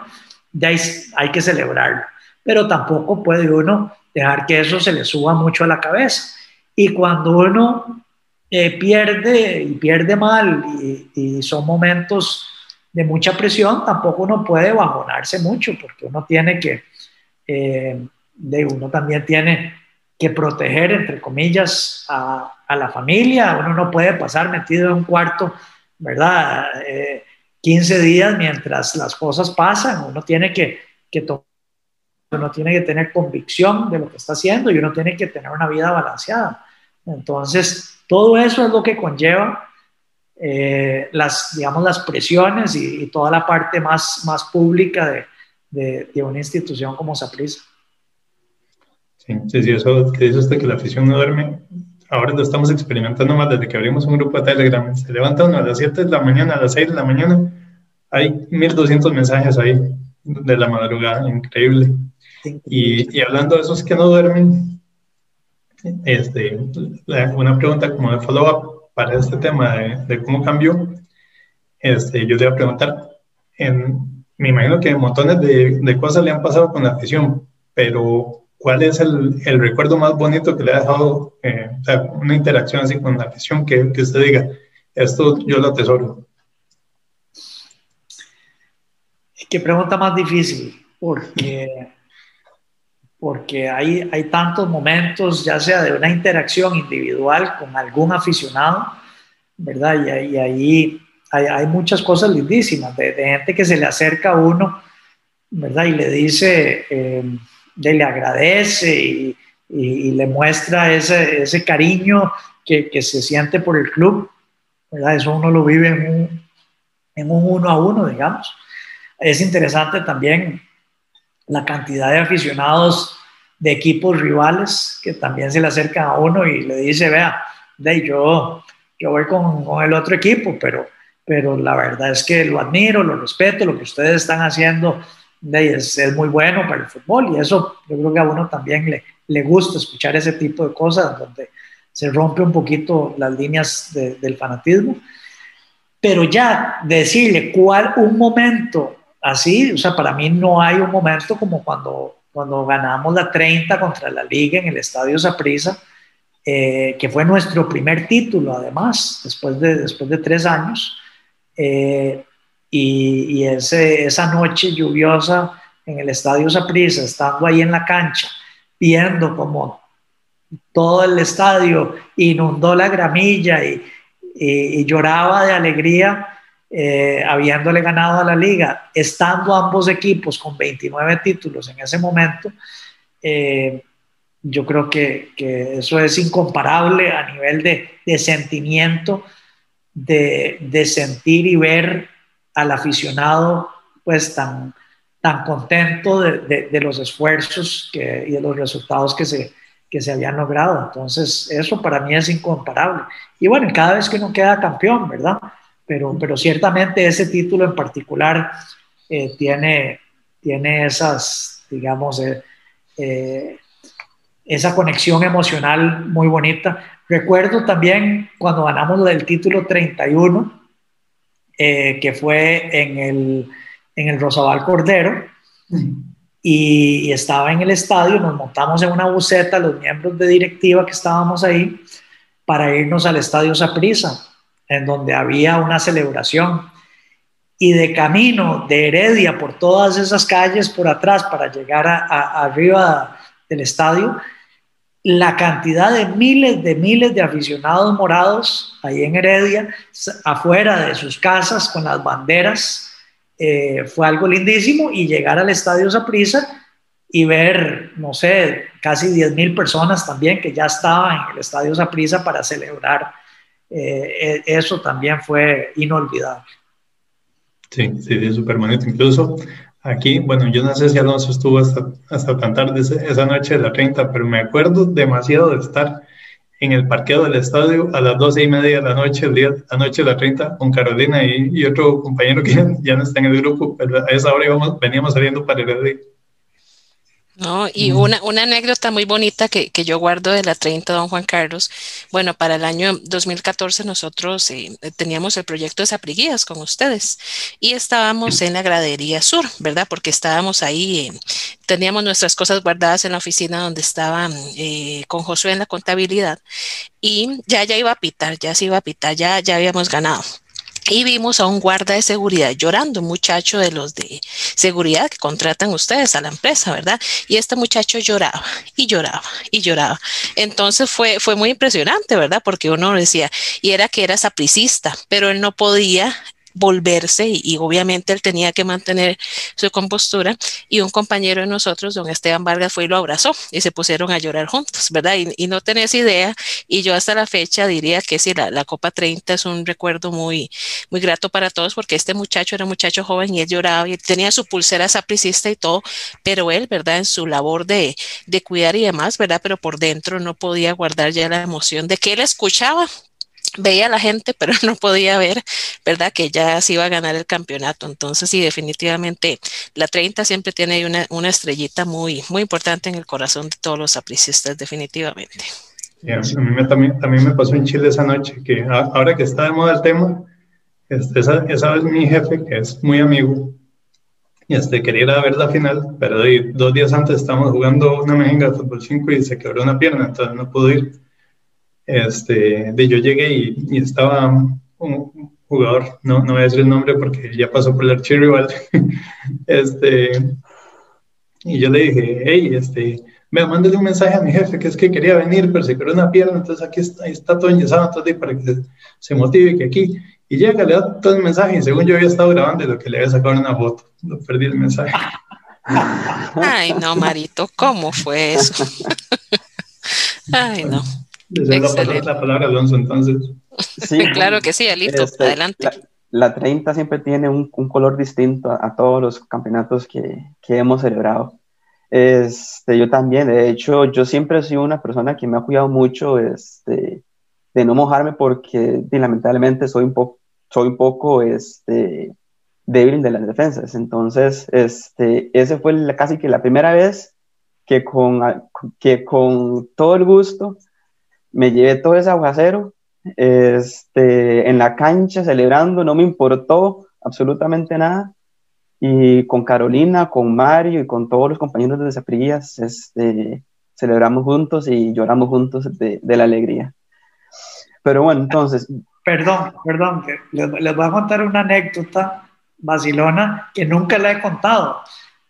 hay que celebrarlo. Pero tampoco puede uno dejar que eso se le suba mucho a la cabeza. Y cuando uno eh, pierde y pierde mal y, son momentos de mucha presión, tampoco uno puede bajonarse mucho porque uno tiene que, eh, de uno también tiene que proteger, entre comillas, a, a, la familia. Uno no puede pasar metido en un cuarto, ¿verdad? 15 eh, días mientras las cosas pasan. Uno tiene que, que tomar uno tiene que tener convicción de lo que está haciendo y uno tiene que tener una vida balanceada. Entonces, todo eso es lo que conlleva eh, las, digamos, las presiones y, toda la parte más, más pública de, de, una institución como Saprissa. Sí, sí, sí, eso que dice usted que la afición no duerme. Ahora lo estamos experimentando más desde que abrimos un grupo de Telegram. Se levanta uno a las 7 de la mañana, a las 6 de la mañana. Hay 1200 mensajes ahí de la madrugada, increíble. Y, hablando de esos que no duermen, este, una pregunta como de follow-up para este tema de, cómo cambió, este, yo te voy a preguntar, en, me imagino que montones de, de, cosas le han pasado con la afición, pero ¿cuál es el, el recuerdo más bonito que le ha dejado, eh, una interacción así con la afición que, que usted diga, esto yo lo atesoro? Qué pregunta más difícil, porque porque hay, hay tantos momentos, ya sea de una interacción individual con algún aficionado, ¿verdad? Y, ahí hay, hay, muchas cosas lindísimas, de, gente que se le acerca a uno, ¿verdad? Y le dice, eh, le agradece y, le muestra ese, cariño que, se siente por el club, ¿verdad? Eso uno lo vive en un, uno a uno, digamos. Es interesante también la cantidad de aficionados de equipos rivales que también se le acercan a uno y le dice, vea, de yo, yo voy con, con, el otro equipo, pero, pero la verdad es que lo admiro, lo respeto, lo que ustedes están haciendo es, es, muy bueno para el fútbol y eso yo creo que a uno también le, le gusta escuchar ese tipo de cosas donde se rompe un poquito las líneas de, del fanatismo. Pero ya decirle cuál un momento así, o sea, para mí no hay un momento como cuando, cuando ganamos la 30 contra la liga en el Estadio Saprissa, eh, que fue nuestro primer título además, después de, después de tres años. Eh, y, y ese, esa noche lluviosa en el Estadio Saprissa, estando ahí en la cancha, viendo como todo el estadio inundó la gramilla y, y, y lloraba de alegría eh, habiéndole ganado a la liga, estando ambos equipos con 29 títulos en ese momento, eh, yo creo que, que, eso es incomparable a nivel de, de sentimiento, de, de, sentir y ver al aficionado pues tan, tan contento de, de los esfuerzos y de los resultados que se, que se habían logrado. Entonces, eso para mí es incomparable. Y bueno, cada vez que uno queda campeón, ¿verdad? pero, pero ciertamente ese título en particular eh, tiene, tiene esas, digamos, eh, eh, esa conexión emocional muy bonita. Recuerdo también cuando ganamos el título 31, que fue en el, en el Rosabal Cordero, y, y, estaba en el estadio, nos montamos en una buceta, los miembros de directiva que estábamos ahí, para irnos al estadio Saprissa en donde había una celebración. Y de camino de Heredia por todas esas calles por atrás para llegar a, arriba del estadio, la cantidad de miles de miles de aficionados morados ahí en Heredia, afuera de sus casas con las banderas, eh, fue algo lindísimo y llegar al estadio Saprissa y ver, no sé, casi 10 mil personas también que ya estaban en el estadio Saprissa para celebrar eh, e, eso también fue inolvidable. Sí, sí, sí, súper. Incluso aquí, bueno, yo no sé si Alonso estuvo hasta, hasta tan tarde esa noche de la 30, pero me acuerdo demasiado de estar en el parqueo del estadio a las 12 y media de la noche, el día, la noche de la 30, con Carolina y, otro compañero que ya no está en el grupo, pero a esa hora íbamos, veníamos saliendo para el ¿no? Y una, una, anécdota muy bonita que, que, yo guardo de la 30 Don Juan Carlos. Bueno, para el año 2014 nosotros eh, teníamos el proyecto de Sapriguías con ustedes y estábamos en la gradería sur, ¿verdad? Porque estábamos ahí, eh, teníamos nuestras cosas guardadas en la oficina donde estaban eh, con Josué en la contabilidad y ya, ya iba a pitar, ya se iba a pitar, ya, ya habíamos ganado y vimos a un guarda de seguridad llorando, un muchacho de los de seguridad que contratan ustedes a la empresa, ¿verdad? Y este muchacho lloraba y lloraba y lloraba. Entonces fue, fue muy impresionante, ¿verdad? Porque uno decía, y era que era sapricista, pero él no podía volverse y, obviamente él tenía que mantener su compostura y un compañero de nosotros, don Esteban Vargas, fue y lo abrazó y se pusieron a llorar juntos, ¿verdad? Y, no tenés idea y yo hasta la fecha diría que sí, la, Copa 30 es un recuerdo muy, muy grato para todos porque este muchacho era un muchacho joven y él lloraba y tenía su pulsera sapricista y todo, pero él, ¿verdad? En su labor de, de cuidar y demás, ¿verdad? Pero por dentro no podía guardar ya la emoción de que él escuchaba veía a la gente, pero <laughs> no podía ver, ¿verdad? Que ya se iba a ganar el campeonato. Entonces, sí, definitivamente la 30 siempre tiene una, una estrellita muy, muy importante en el corazón de todos los apricistas, definitivamente. Yeah, a mí me, también, también me pasó en Chile esa noche, que ahora que está de moda el tema, este, esa, esa vez mi jefe, que es muy amigo, este, quería ir a ver la final, pero dos días antes estábamos jugando una mejenga de fútbol 5 y se quebró una pierna, entonces no pudo ir este, de yo llegué y, estaba un jugador, no, no voy a decir el nombre porque ya pasó por el archivo rival, <laughs> este, Y yo le dije, hey, este, me mándale un mensaje a mi jefe que es que quería venir, pero se quedó una pierna, entonces aquí está, está todo enyesado, entonces para que se, se, motive que aquí. Y llega, le da todo el mensaje y según yo había estado grabando y lo que le había sacado una foto, lo perdí el mensaje. <laughs> Ay, no, Marito, ¿cómo fue eso? <laughs> Ay, no. Excelente. La, palabra, Alonso, entonces. Sí, <laughs> claro que sí, listo, este, adelante. La, 30 siempre tiene un, un color distinto a, a, todos los campeonatos que, que hemos celebrado. Este, yo también, de hecho, yo siempre he sido una persona que me ha cuidado mucho este, de no mojarme porque lamentablemente soy un, poco soy un poco este, débil de las defensas. Entonces, este, ese fue la, casi que la primera vez que con, que con todo el gusto me llevé todo ese aguacero este, en la cancha celebrando, no me importó absolutamente nada. Y con Carolina, con Mario y con todos los compañeros de Desaprillas, este, celebramos juntos y lloramos juntos de, la alegría. Pero bueno, entonces... Perdón, perdón, les, les voy a contar una anécdota vacilona que nunca la he contado.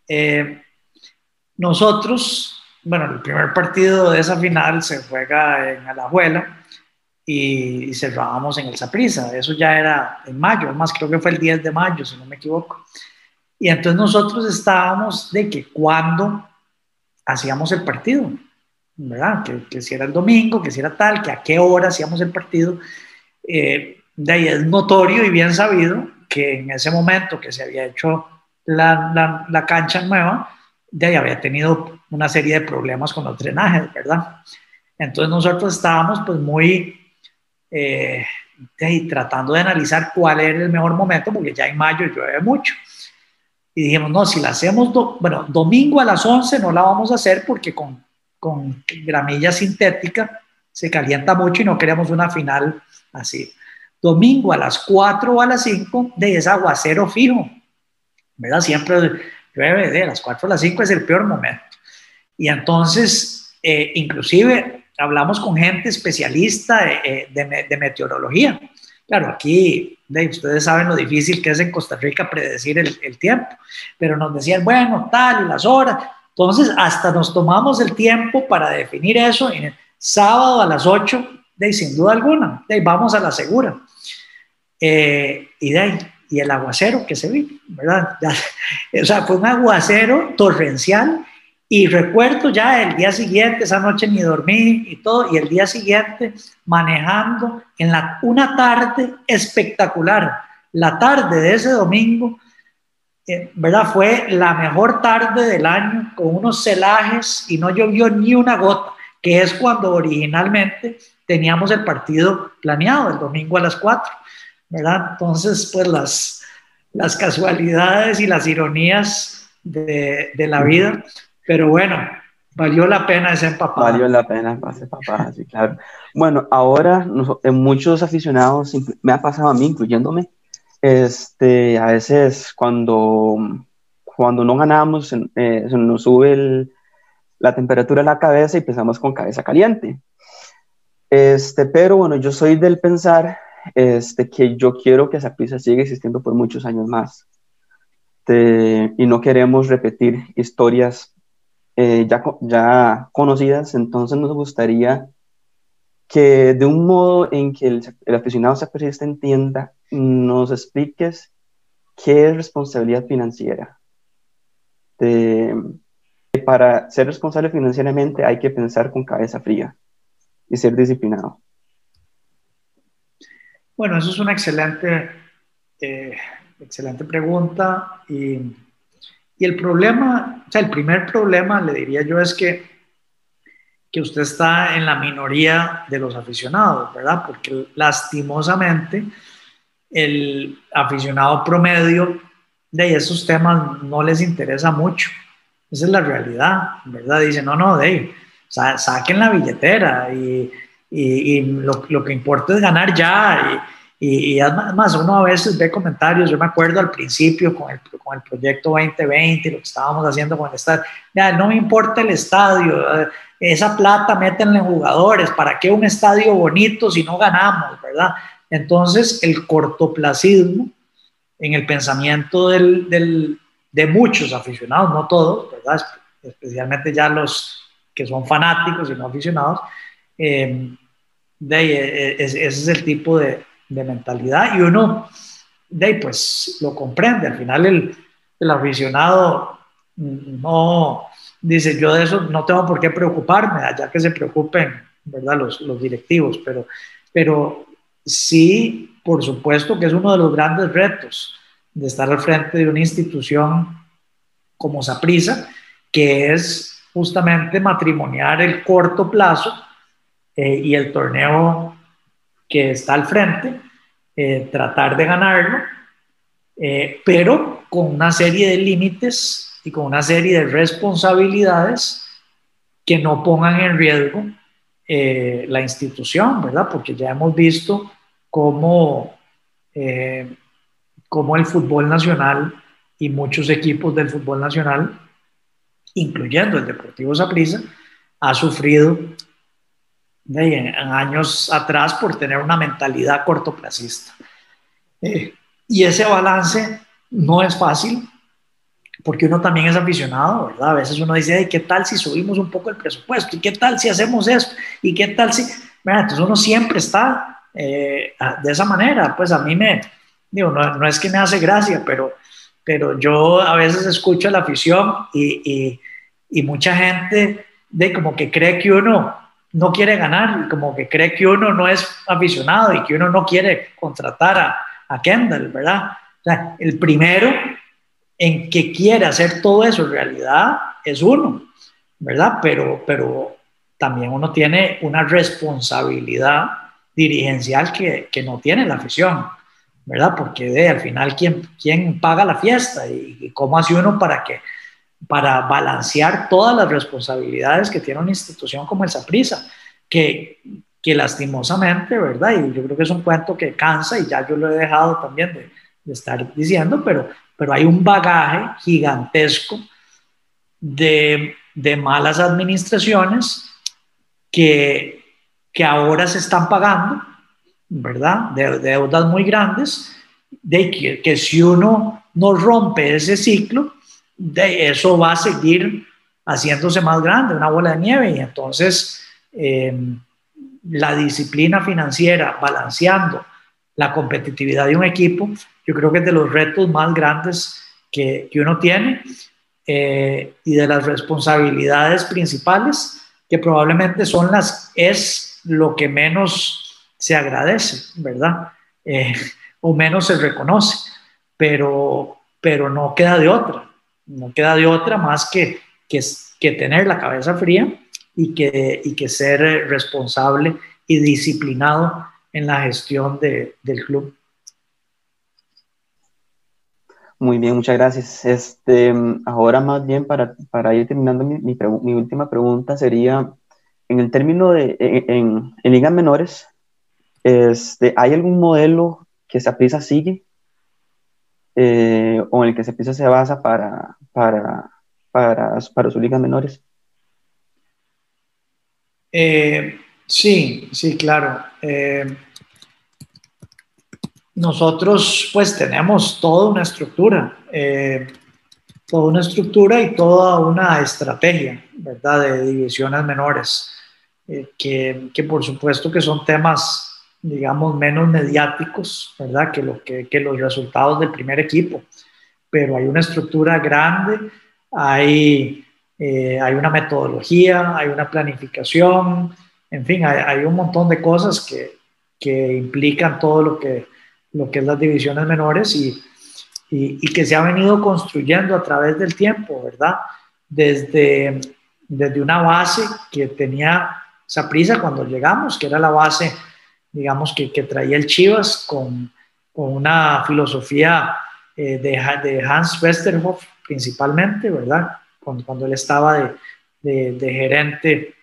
Eh, nosotros, bueno, el primer partido de esa final se juega en Alajuela y, y cerrábamos en el Saprisa. Eso ya era en mayo, más creo que fue el 10 de mayo, si no me equivoco. Y entonces nosotros estábamos de que cuando hacíamos el partido, ¿verdad? Que, que, si era el domingo, que si era tal, que a qué hora hacíamos el partido. Eh, de ahí es notorio y bien sabido que en ese momento que se había hecho la, la, la cancha nueva, de había tenido una serie de problemas con los drenajes, ¿verdad? Entonces nosotros estábamos pues muy eh, de tratando de analizar cuál era el mejor momento, porque ya en mayo llueve mucho. Y dijimos, no, si la hacemos, do bueno, domingo a las 11 no la vamos a hacer porque con, con gramilla sintética se calienta mucho y no queremos una final así. Domingo a las 4 o a las 5 de ese aguacero fijo, ¿verdad? Siempre llueve de las 4 a las 5 es el peor momento. Y entonces, eh, inclusive hablamos con gente especialista de, eh, de, de meteorología Claro, aquí ustedes saben lo difícil que es en Costa Rica predecir el, el, tiempo, pero nos decían, bueno, tal, las horas. Entonces, hasta nos tomamos el tiempo para definir eso. Y sábado a las 8, de sin duda alguna, de vamos a la segura. Eh, y de ahí, y el aguacero que se vi, ¿verdad? <laughs> o sea, fue un aguacero torrencial y recuerdo ya el día siguiente, esa noche ni dormí y todo, y el día siguiente manejando en la, una tarde espectacular. La tarde de ese domingo, eh, ¿verdad? Fue la mejor tarde del año con unos celajes y no llovió ni una gota, que es cuando originalmente teníamos el partido planeado, el domingo a las 4, ¿verdad? Entonces, pues las, las casualidades y las ironías de, de la vida pero bueno, valió la pena ser papá. Valió la pena ser papá, sí, claro. Bueno, ahora en muchos aficionados, me ha pasado a mí, incluyéndome, este, a veces cuando, cuando no ganamos, eh, nos sube el, la temperatura de la cabeza y empezamos con cabeza caliente. Este, pero bueno, yo soy del pensar este, que yo quiero que esa prisa siga existiendo por muchos años más. Y no queremos repetir historias eh, ya, ya conocidas, entonces nos gustaría que de un modo en que el, el aficionado se entienda, nos expliques qué es responsabilidad financiera. Para ser responsable financieramente hay que pensar con cabeza fría y ser disciplinado. Bueno, eso es una excelente, eh, excelente pregunta y y el problema, o sea, el primer problema, le diría yo, es que, que usted está en la minoría de los aficionados, ¿verdad? Porque lastimosamente el aficionado promedio de esos temas no les interesa mucho. Esa es la realidad, ¿verdad? Dice, no, no, de saquen la billetera y, y, y lo, lo, que importa es ganar ya. Y, y, además uno a veces ve comentarios, yo me acuerdo al principio con el, con el proyecto 2020, lo que estábamos haciendo con el estadio, mira, no me importa el estadio, eh, esa plata métenle en jugadores, ¿para qué un estadio bonito si no ganamos, verdad? Entonces el cortoplacismo en el pensamiento del, del, de muchos aficionados, no todos, ¿verdad? especialmente ya los que son fanáticos y no aficionados, eh, de, ese es el tipo de, de, mentalidad y uno de pues lo comprende. Al final el, el aficionado no dice yo de eso no tengo por qué preocuparme, allá que se preocupen ¿verdad? Los, los directivos, pero, pero sí, por supuesto que es uno de los grandes retos de estar al frente de una institución como Saprisa, que es justamente matrimoniar el corto plazo eh, y el torneo que está al frente, eh, tratar de ganarlo, eh, pero con una serie de límites y con una serie de responsabilidades que no pongan en riesgo la institución, ¿verdad? Porque ya hemos visto cómo, cómo el fútbol nacional y muchos equipos del fútbol nacional, incluyendo el Deportivo Saprissa, ha sufrido en, años atrás por tener una mentalidad cortoplacista. Eh, y ese balance no es fácil, porque uno también es aficionado, ¿verdad? A veces uno dice, ¿qué tal si subimos un poco el presupuesto? ¿Y qué tal si hacemos esto? ¿Y qué tal si...? Entonces uno siempre está eh, de esa manera. Pues a mí me, digo, no, no, es que me hace gracia, pero pero yo a veces escucho la afición y, y, mucha gente de como que cree que uno no quiere ganar y como que cree que uno no es aficionado y que uno no quiere contratar a, a Kendall, ¿verdad? O sea, el primero en que quiere hacer todo eso en realidad es uno, ¿verdad? Pero, pero también uno tiene una responsabilidad dirigencial que, que no tiene la afición. ¿verdad? Porque de, al final, ¿quién, ¿quién paga la fiesta? ¿Y, cómo hace uno para que para balancear todas las responsabilidades que tiene una institución como el Saprisa, que, que lastimosamente, ¿verdad? Y yo creo que es un cuento que cansa y ya yo lo he dejado también de, de estar diciendo, pero, pero hay un bagaje gigantesco de, de malas administraciones que, que ahora se están pagando ¿verdad? De, deudas muy grandes, de que, que, si uno no rompe ese ciclo, de eso va a seguir haciéndose más grande, una bola de nieve, y entonces eh, la disciplina financiera, balanceando la competitividad de un equipo, yo creo que es de los retos más grandes que, uno tiene eh, y de las responsabilidades principales que probablemente son las, es lo que menos se agradece, ¿verdad? Eh, o menos se reconoce, pero, pero no queda de otra, no queda de otra más que, que, que tener la cabeza fría y que, y que ser responsable y disciplinado en la gestión de, del club. Muy bien, muchas gracias. Este, ahora más bien para, para ir terminando mi, mi, última pregunta sería, en el término de, en, en ligas menores, este, ¿Hay algún modelo que Saprisa sigue eh, o en el que Saprisa se basa para, para, para, para sus ligas menores? Eh, sí, sí, claro. Eh, nosotros pues tenemos toda una estructura, toda una estructura y toda una estrategia, ¿verdad? De divisiones menores, que, que por supuesto que son temas digamos, menos mediáticos, ¿verdad? Que, lo, que, que, los resultados del primer equipo. Pero hay una estructura grande, hay, eh, hay una metodología, hay una planificación, en fin, hay, hay un montón de cosas que, que, implican todo lo que, lo que es las divisiones menores y, y, y, que se ha venido construyendo a través del tiempo, ¿verdad? Desde, desde una base que tenía esa prisa cuando llegamos, que era la base digamos, que, que traía el Chivas con, con una filosofía eh, de, de, Hans Westerhoff principalmente, ¿verdad? Cuando, cuando él estaba de, de, gerente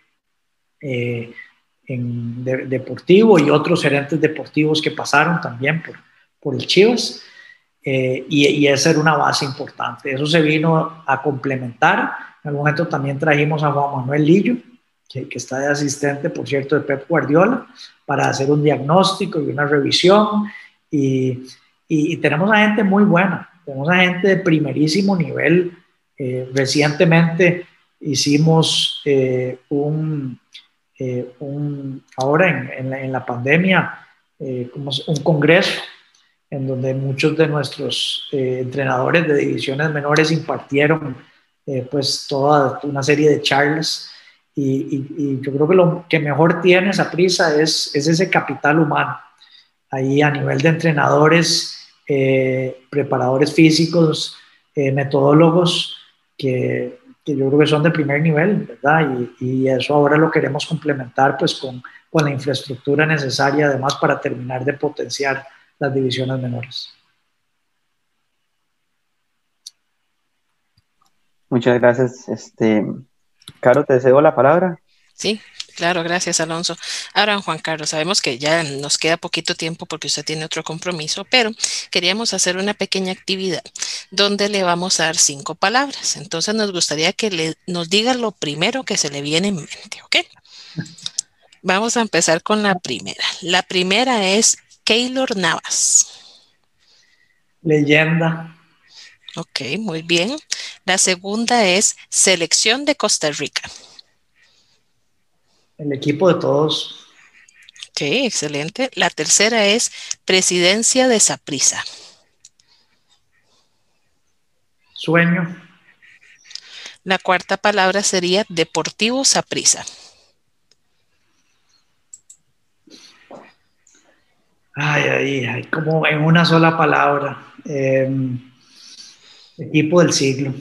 eh, en, deportivo y otros gerentes deportivos que pasaron también por, por el Chivas. Eh, y, y, esa era una base importante. Eso se vino a complementar. En algún momento también trajimos a Juan Manuel Lillo, que, que, está de asistente, por cierto, de Pep Guardiola, para hacer un diagnóstico y una revisión. Y, y, tenemos a gente muy buena, tenemos a gente de primerísimo nivel. Eh, recientemente hicimos un, un, ahora en, en, la, pandemia como un congreso en donde muchos de nuestros entrenadores de divisiones menores impartieron pues toda una serie de charlas y, yo creo que lo que mejor tiene esa prisa es, es ese capital humano. Ahí a nivel de entrenadores, eh, preparadores físicos, eh, metodólogos, que, que, yo creo que son de primer nivel, ¿verdad? Y, y, eso ahora lo queremos complementar pues con, con la infraestructura necesaria además para terminar de potenciar las divisiones menores. Muchas gracias. Este, Caro, te cedo la palabra. Sí, claro, gracias Alonso. Ahora, Juan Carlos, sabemos que ya nos queda poquito tiempo porque usted tiene otro compromiso, pero queríamos hacer una pequeña actividad donde le vamos a dar cinco palabras. Entonces nos gustaría que le, nos diga lo primero que se le viene en mente, ¿ok? Vamos a empezar con la primera. La primera es Keylor Navas. Leyenda. Ok, muy bien. La segunda es Selección de Costa Rica. El equipo de todos. Ok, excelente. La tercera es Presidencia de Saprisa. Sueño. La cuarta palabra sería Deportivo Saprisa. Ay, ay, ay, como en una sola palabra. Em, equipo del siglo.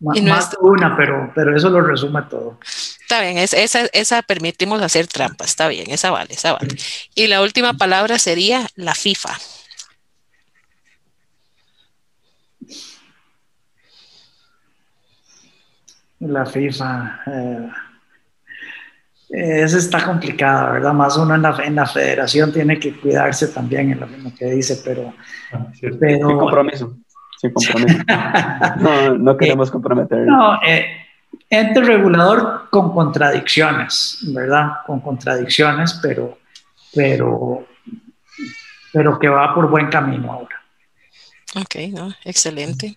Más, una, pero, pero eso lo resume todo. Está bien, esa, esa permitimos hacer trampas, está bien, esa vale, esa vale. Y la última palabra sería la FIFA. La FIFA. Eh, esa está complicada, ¿verdad? Más uno en la, en la federación tiene que cuidarse también en lo que dice, pero... Ah, pero compromiso sin compromiso. no, no <laughs> queremos comprometer. No, eh, ente regulador con contradicciones, ¿verdad? Con contradicciones, pero, pero, pero que va por buen camino ahora. Ok, no, excelente.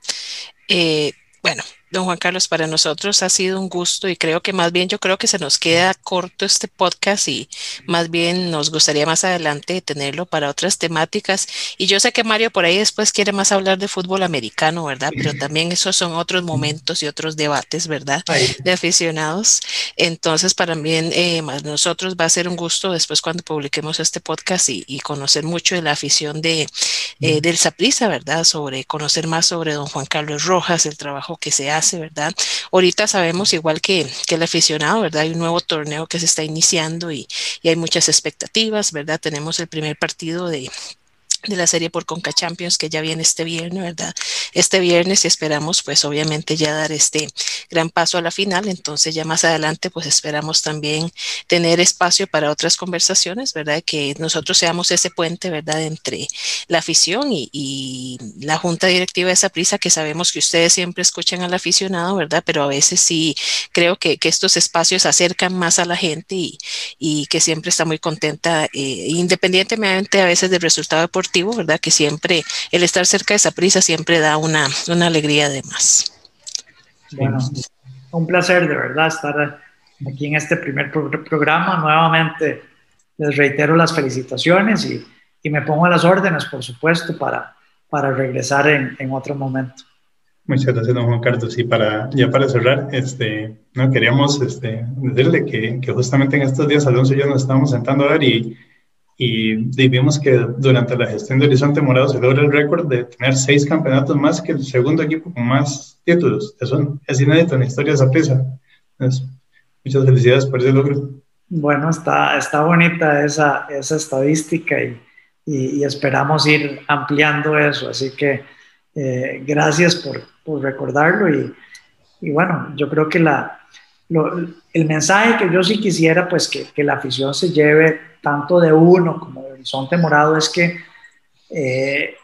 Eh, bueno, Don Juan Carlos, para nosotros ha sido un gusto y creo que más bien yo creo que se nos queda corto este podcast y más bien nos gustaría más adelante tenerlo para otras temáticas. Y yo sé que Mario por ahí después quiere más hablar de fútbol americano, ¿verdad? Pero también esos son otros momentos y otros debates, ¿verdad? De aficionados. Entonces, para mí, eh, más nosotros va a ser un gusto después cuando publiquemos este podcast y, conocer mucho de la afición de, eh, del Saprisa, ¿verdad? Sobre conocer más sobre don Juan Carlos Rojas, el trabajo que se hace ¿verdad? Ahorita sabemos, igual que, que, el aficionado, ¿verdad? Hay un nuevo torneo que se está iniciando y, y hay muchas expectativas, ¿verdad? Tenemos el primer partido de, de la serie por Conca Champions que ya viene este viernes, ¿verdad? Este viernes y esperamos pues obviamente ya dar este gran paso a la final, entonces ya más adelante pues esperamos también tener espacio para otras conversaciones, ¿verdad? Que nosotros seamos ese puente, ¿verdad? Entre la afición y, la junta directiva de esa prisa que sabemos que ustedes siempre escuchan al aficionado, ¿verdad? Pero a veces sí creo que, estos espacios acercan más a la gente y, y que siempre está muy contenta, eh, independientemente a veces del resultado deportivo ¿verdad? Que siempre el estar cerca de esa prisa siempre da una, una alegría de más. Bueno, un placer de verdad estar aquí en este primer programa. Nuevamente les reitero las felicitaciones y, y, me pongo a las órdenes, por supuesto, para, para regresar en, en otro momento. Muchas gracias, don Juan Carlos. Y para, ya para cerrar, este, no, queríamos este, decirle que, que justamente en estos días Alonso y yo nos estábamos sentando a ver y, y vimos que durante la gestión de Horizonte Morado se logra el récord de tener seis campeonatos más que el segundo equipo con más títulos. Eso es inédito en la historia de pieza. muchas felicidades por ese logro. Bueno, está, está bonita esa, esa estadística y, y, esperamos ir ampliando eso. Así que eh, gracias por, por recordarlo y, y, bueno, yo creo que la, el mensaje que yo sí quisiera, pues que, que la afición se lleve tanto de uno como de Horizonte Morado es que eh,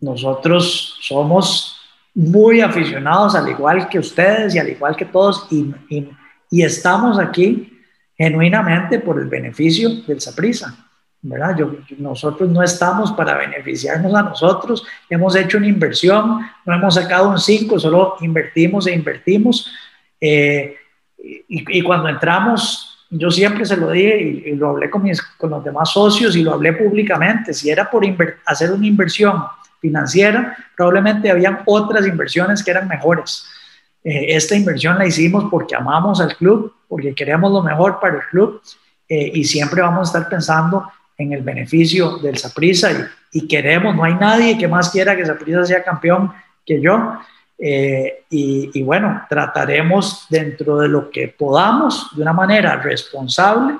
nosotros somos muy aficionados, al igual que ustedes y al igual que todos, y, y, estamos aquí genuinamente por el beneficio del Saprisa. ¿verdad? Yo, nosotros no estamos para beneficiarnos a nosotros, hemos hecho una inversión, no hemos sacado un 5, solo invertimos e invertimos Eh, y, cuando entramos, yo siempre se lo dije y, lo hablé con, mis, con los demás socios y lo hablé públicamente, si era por hacer una inversión financiera, probablemente habían otras inversiones que eran mejores. Eh, esta inversión la hicimos porque amamos al club, porque queremos lo mejor para el club eh, y siempre vamos a estar pensando en el beneficio del Saprissa y, y, queremos, no hay nadie que más quiera que Saprissa sea campeón que yo. Eh, y, y, bueno, trataremos dentro de lo que podamos, de una manera responsable,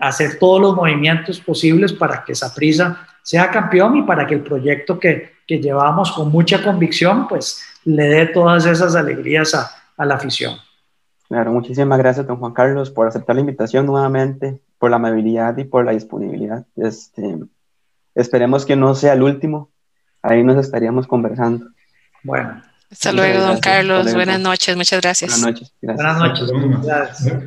hacer todos los movimientos posibles para que Saprissa sea campeón y para que el proyecto que, que llevamos con mucha convicción, pues le dé todas esas alegrías a, a la afición. Claro, muchísimas gracias, don Juan Carlos, por aceptar la invitación nuevamente, por la amabilidad y por la disponibilidad. Este, esperemos que no sea el último. Ahí nos estaríamos conversando. Bueno. Hasta luego, don Carlos. Buenas noches. Muchas gracias. Buenas noches. Buenas noches. Gracias.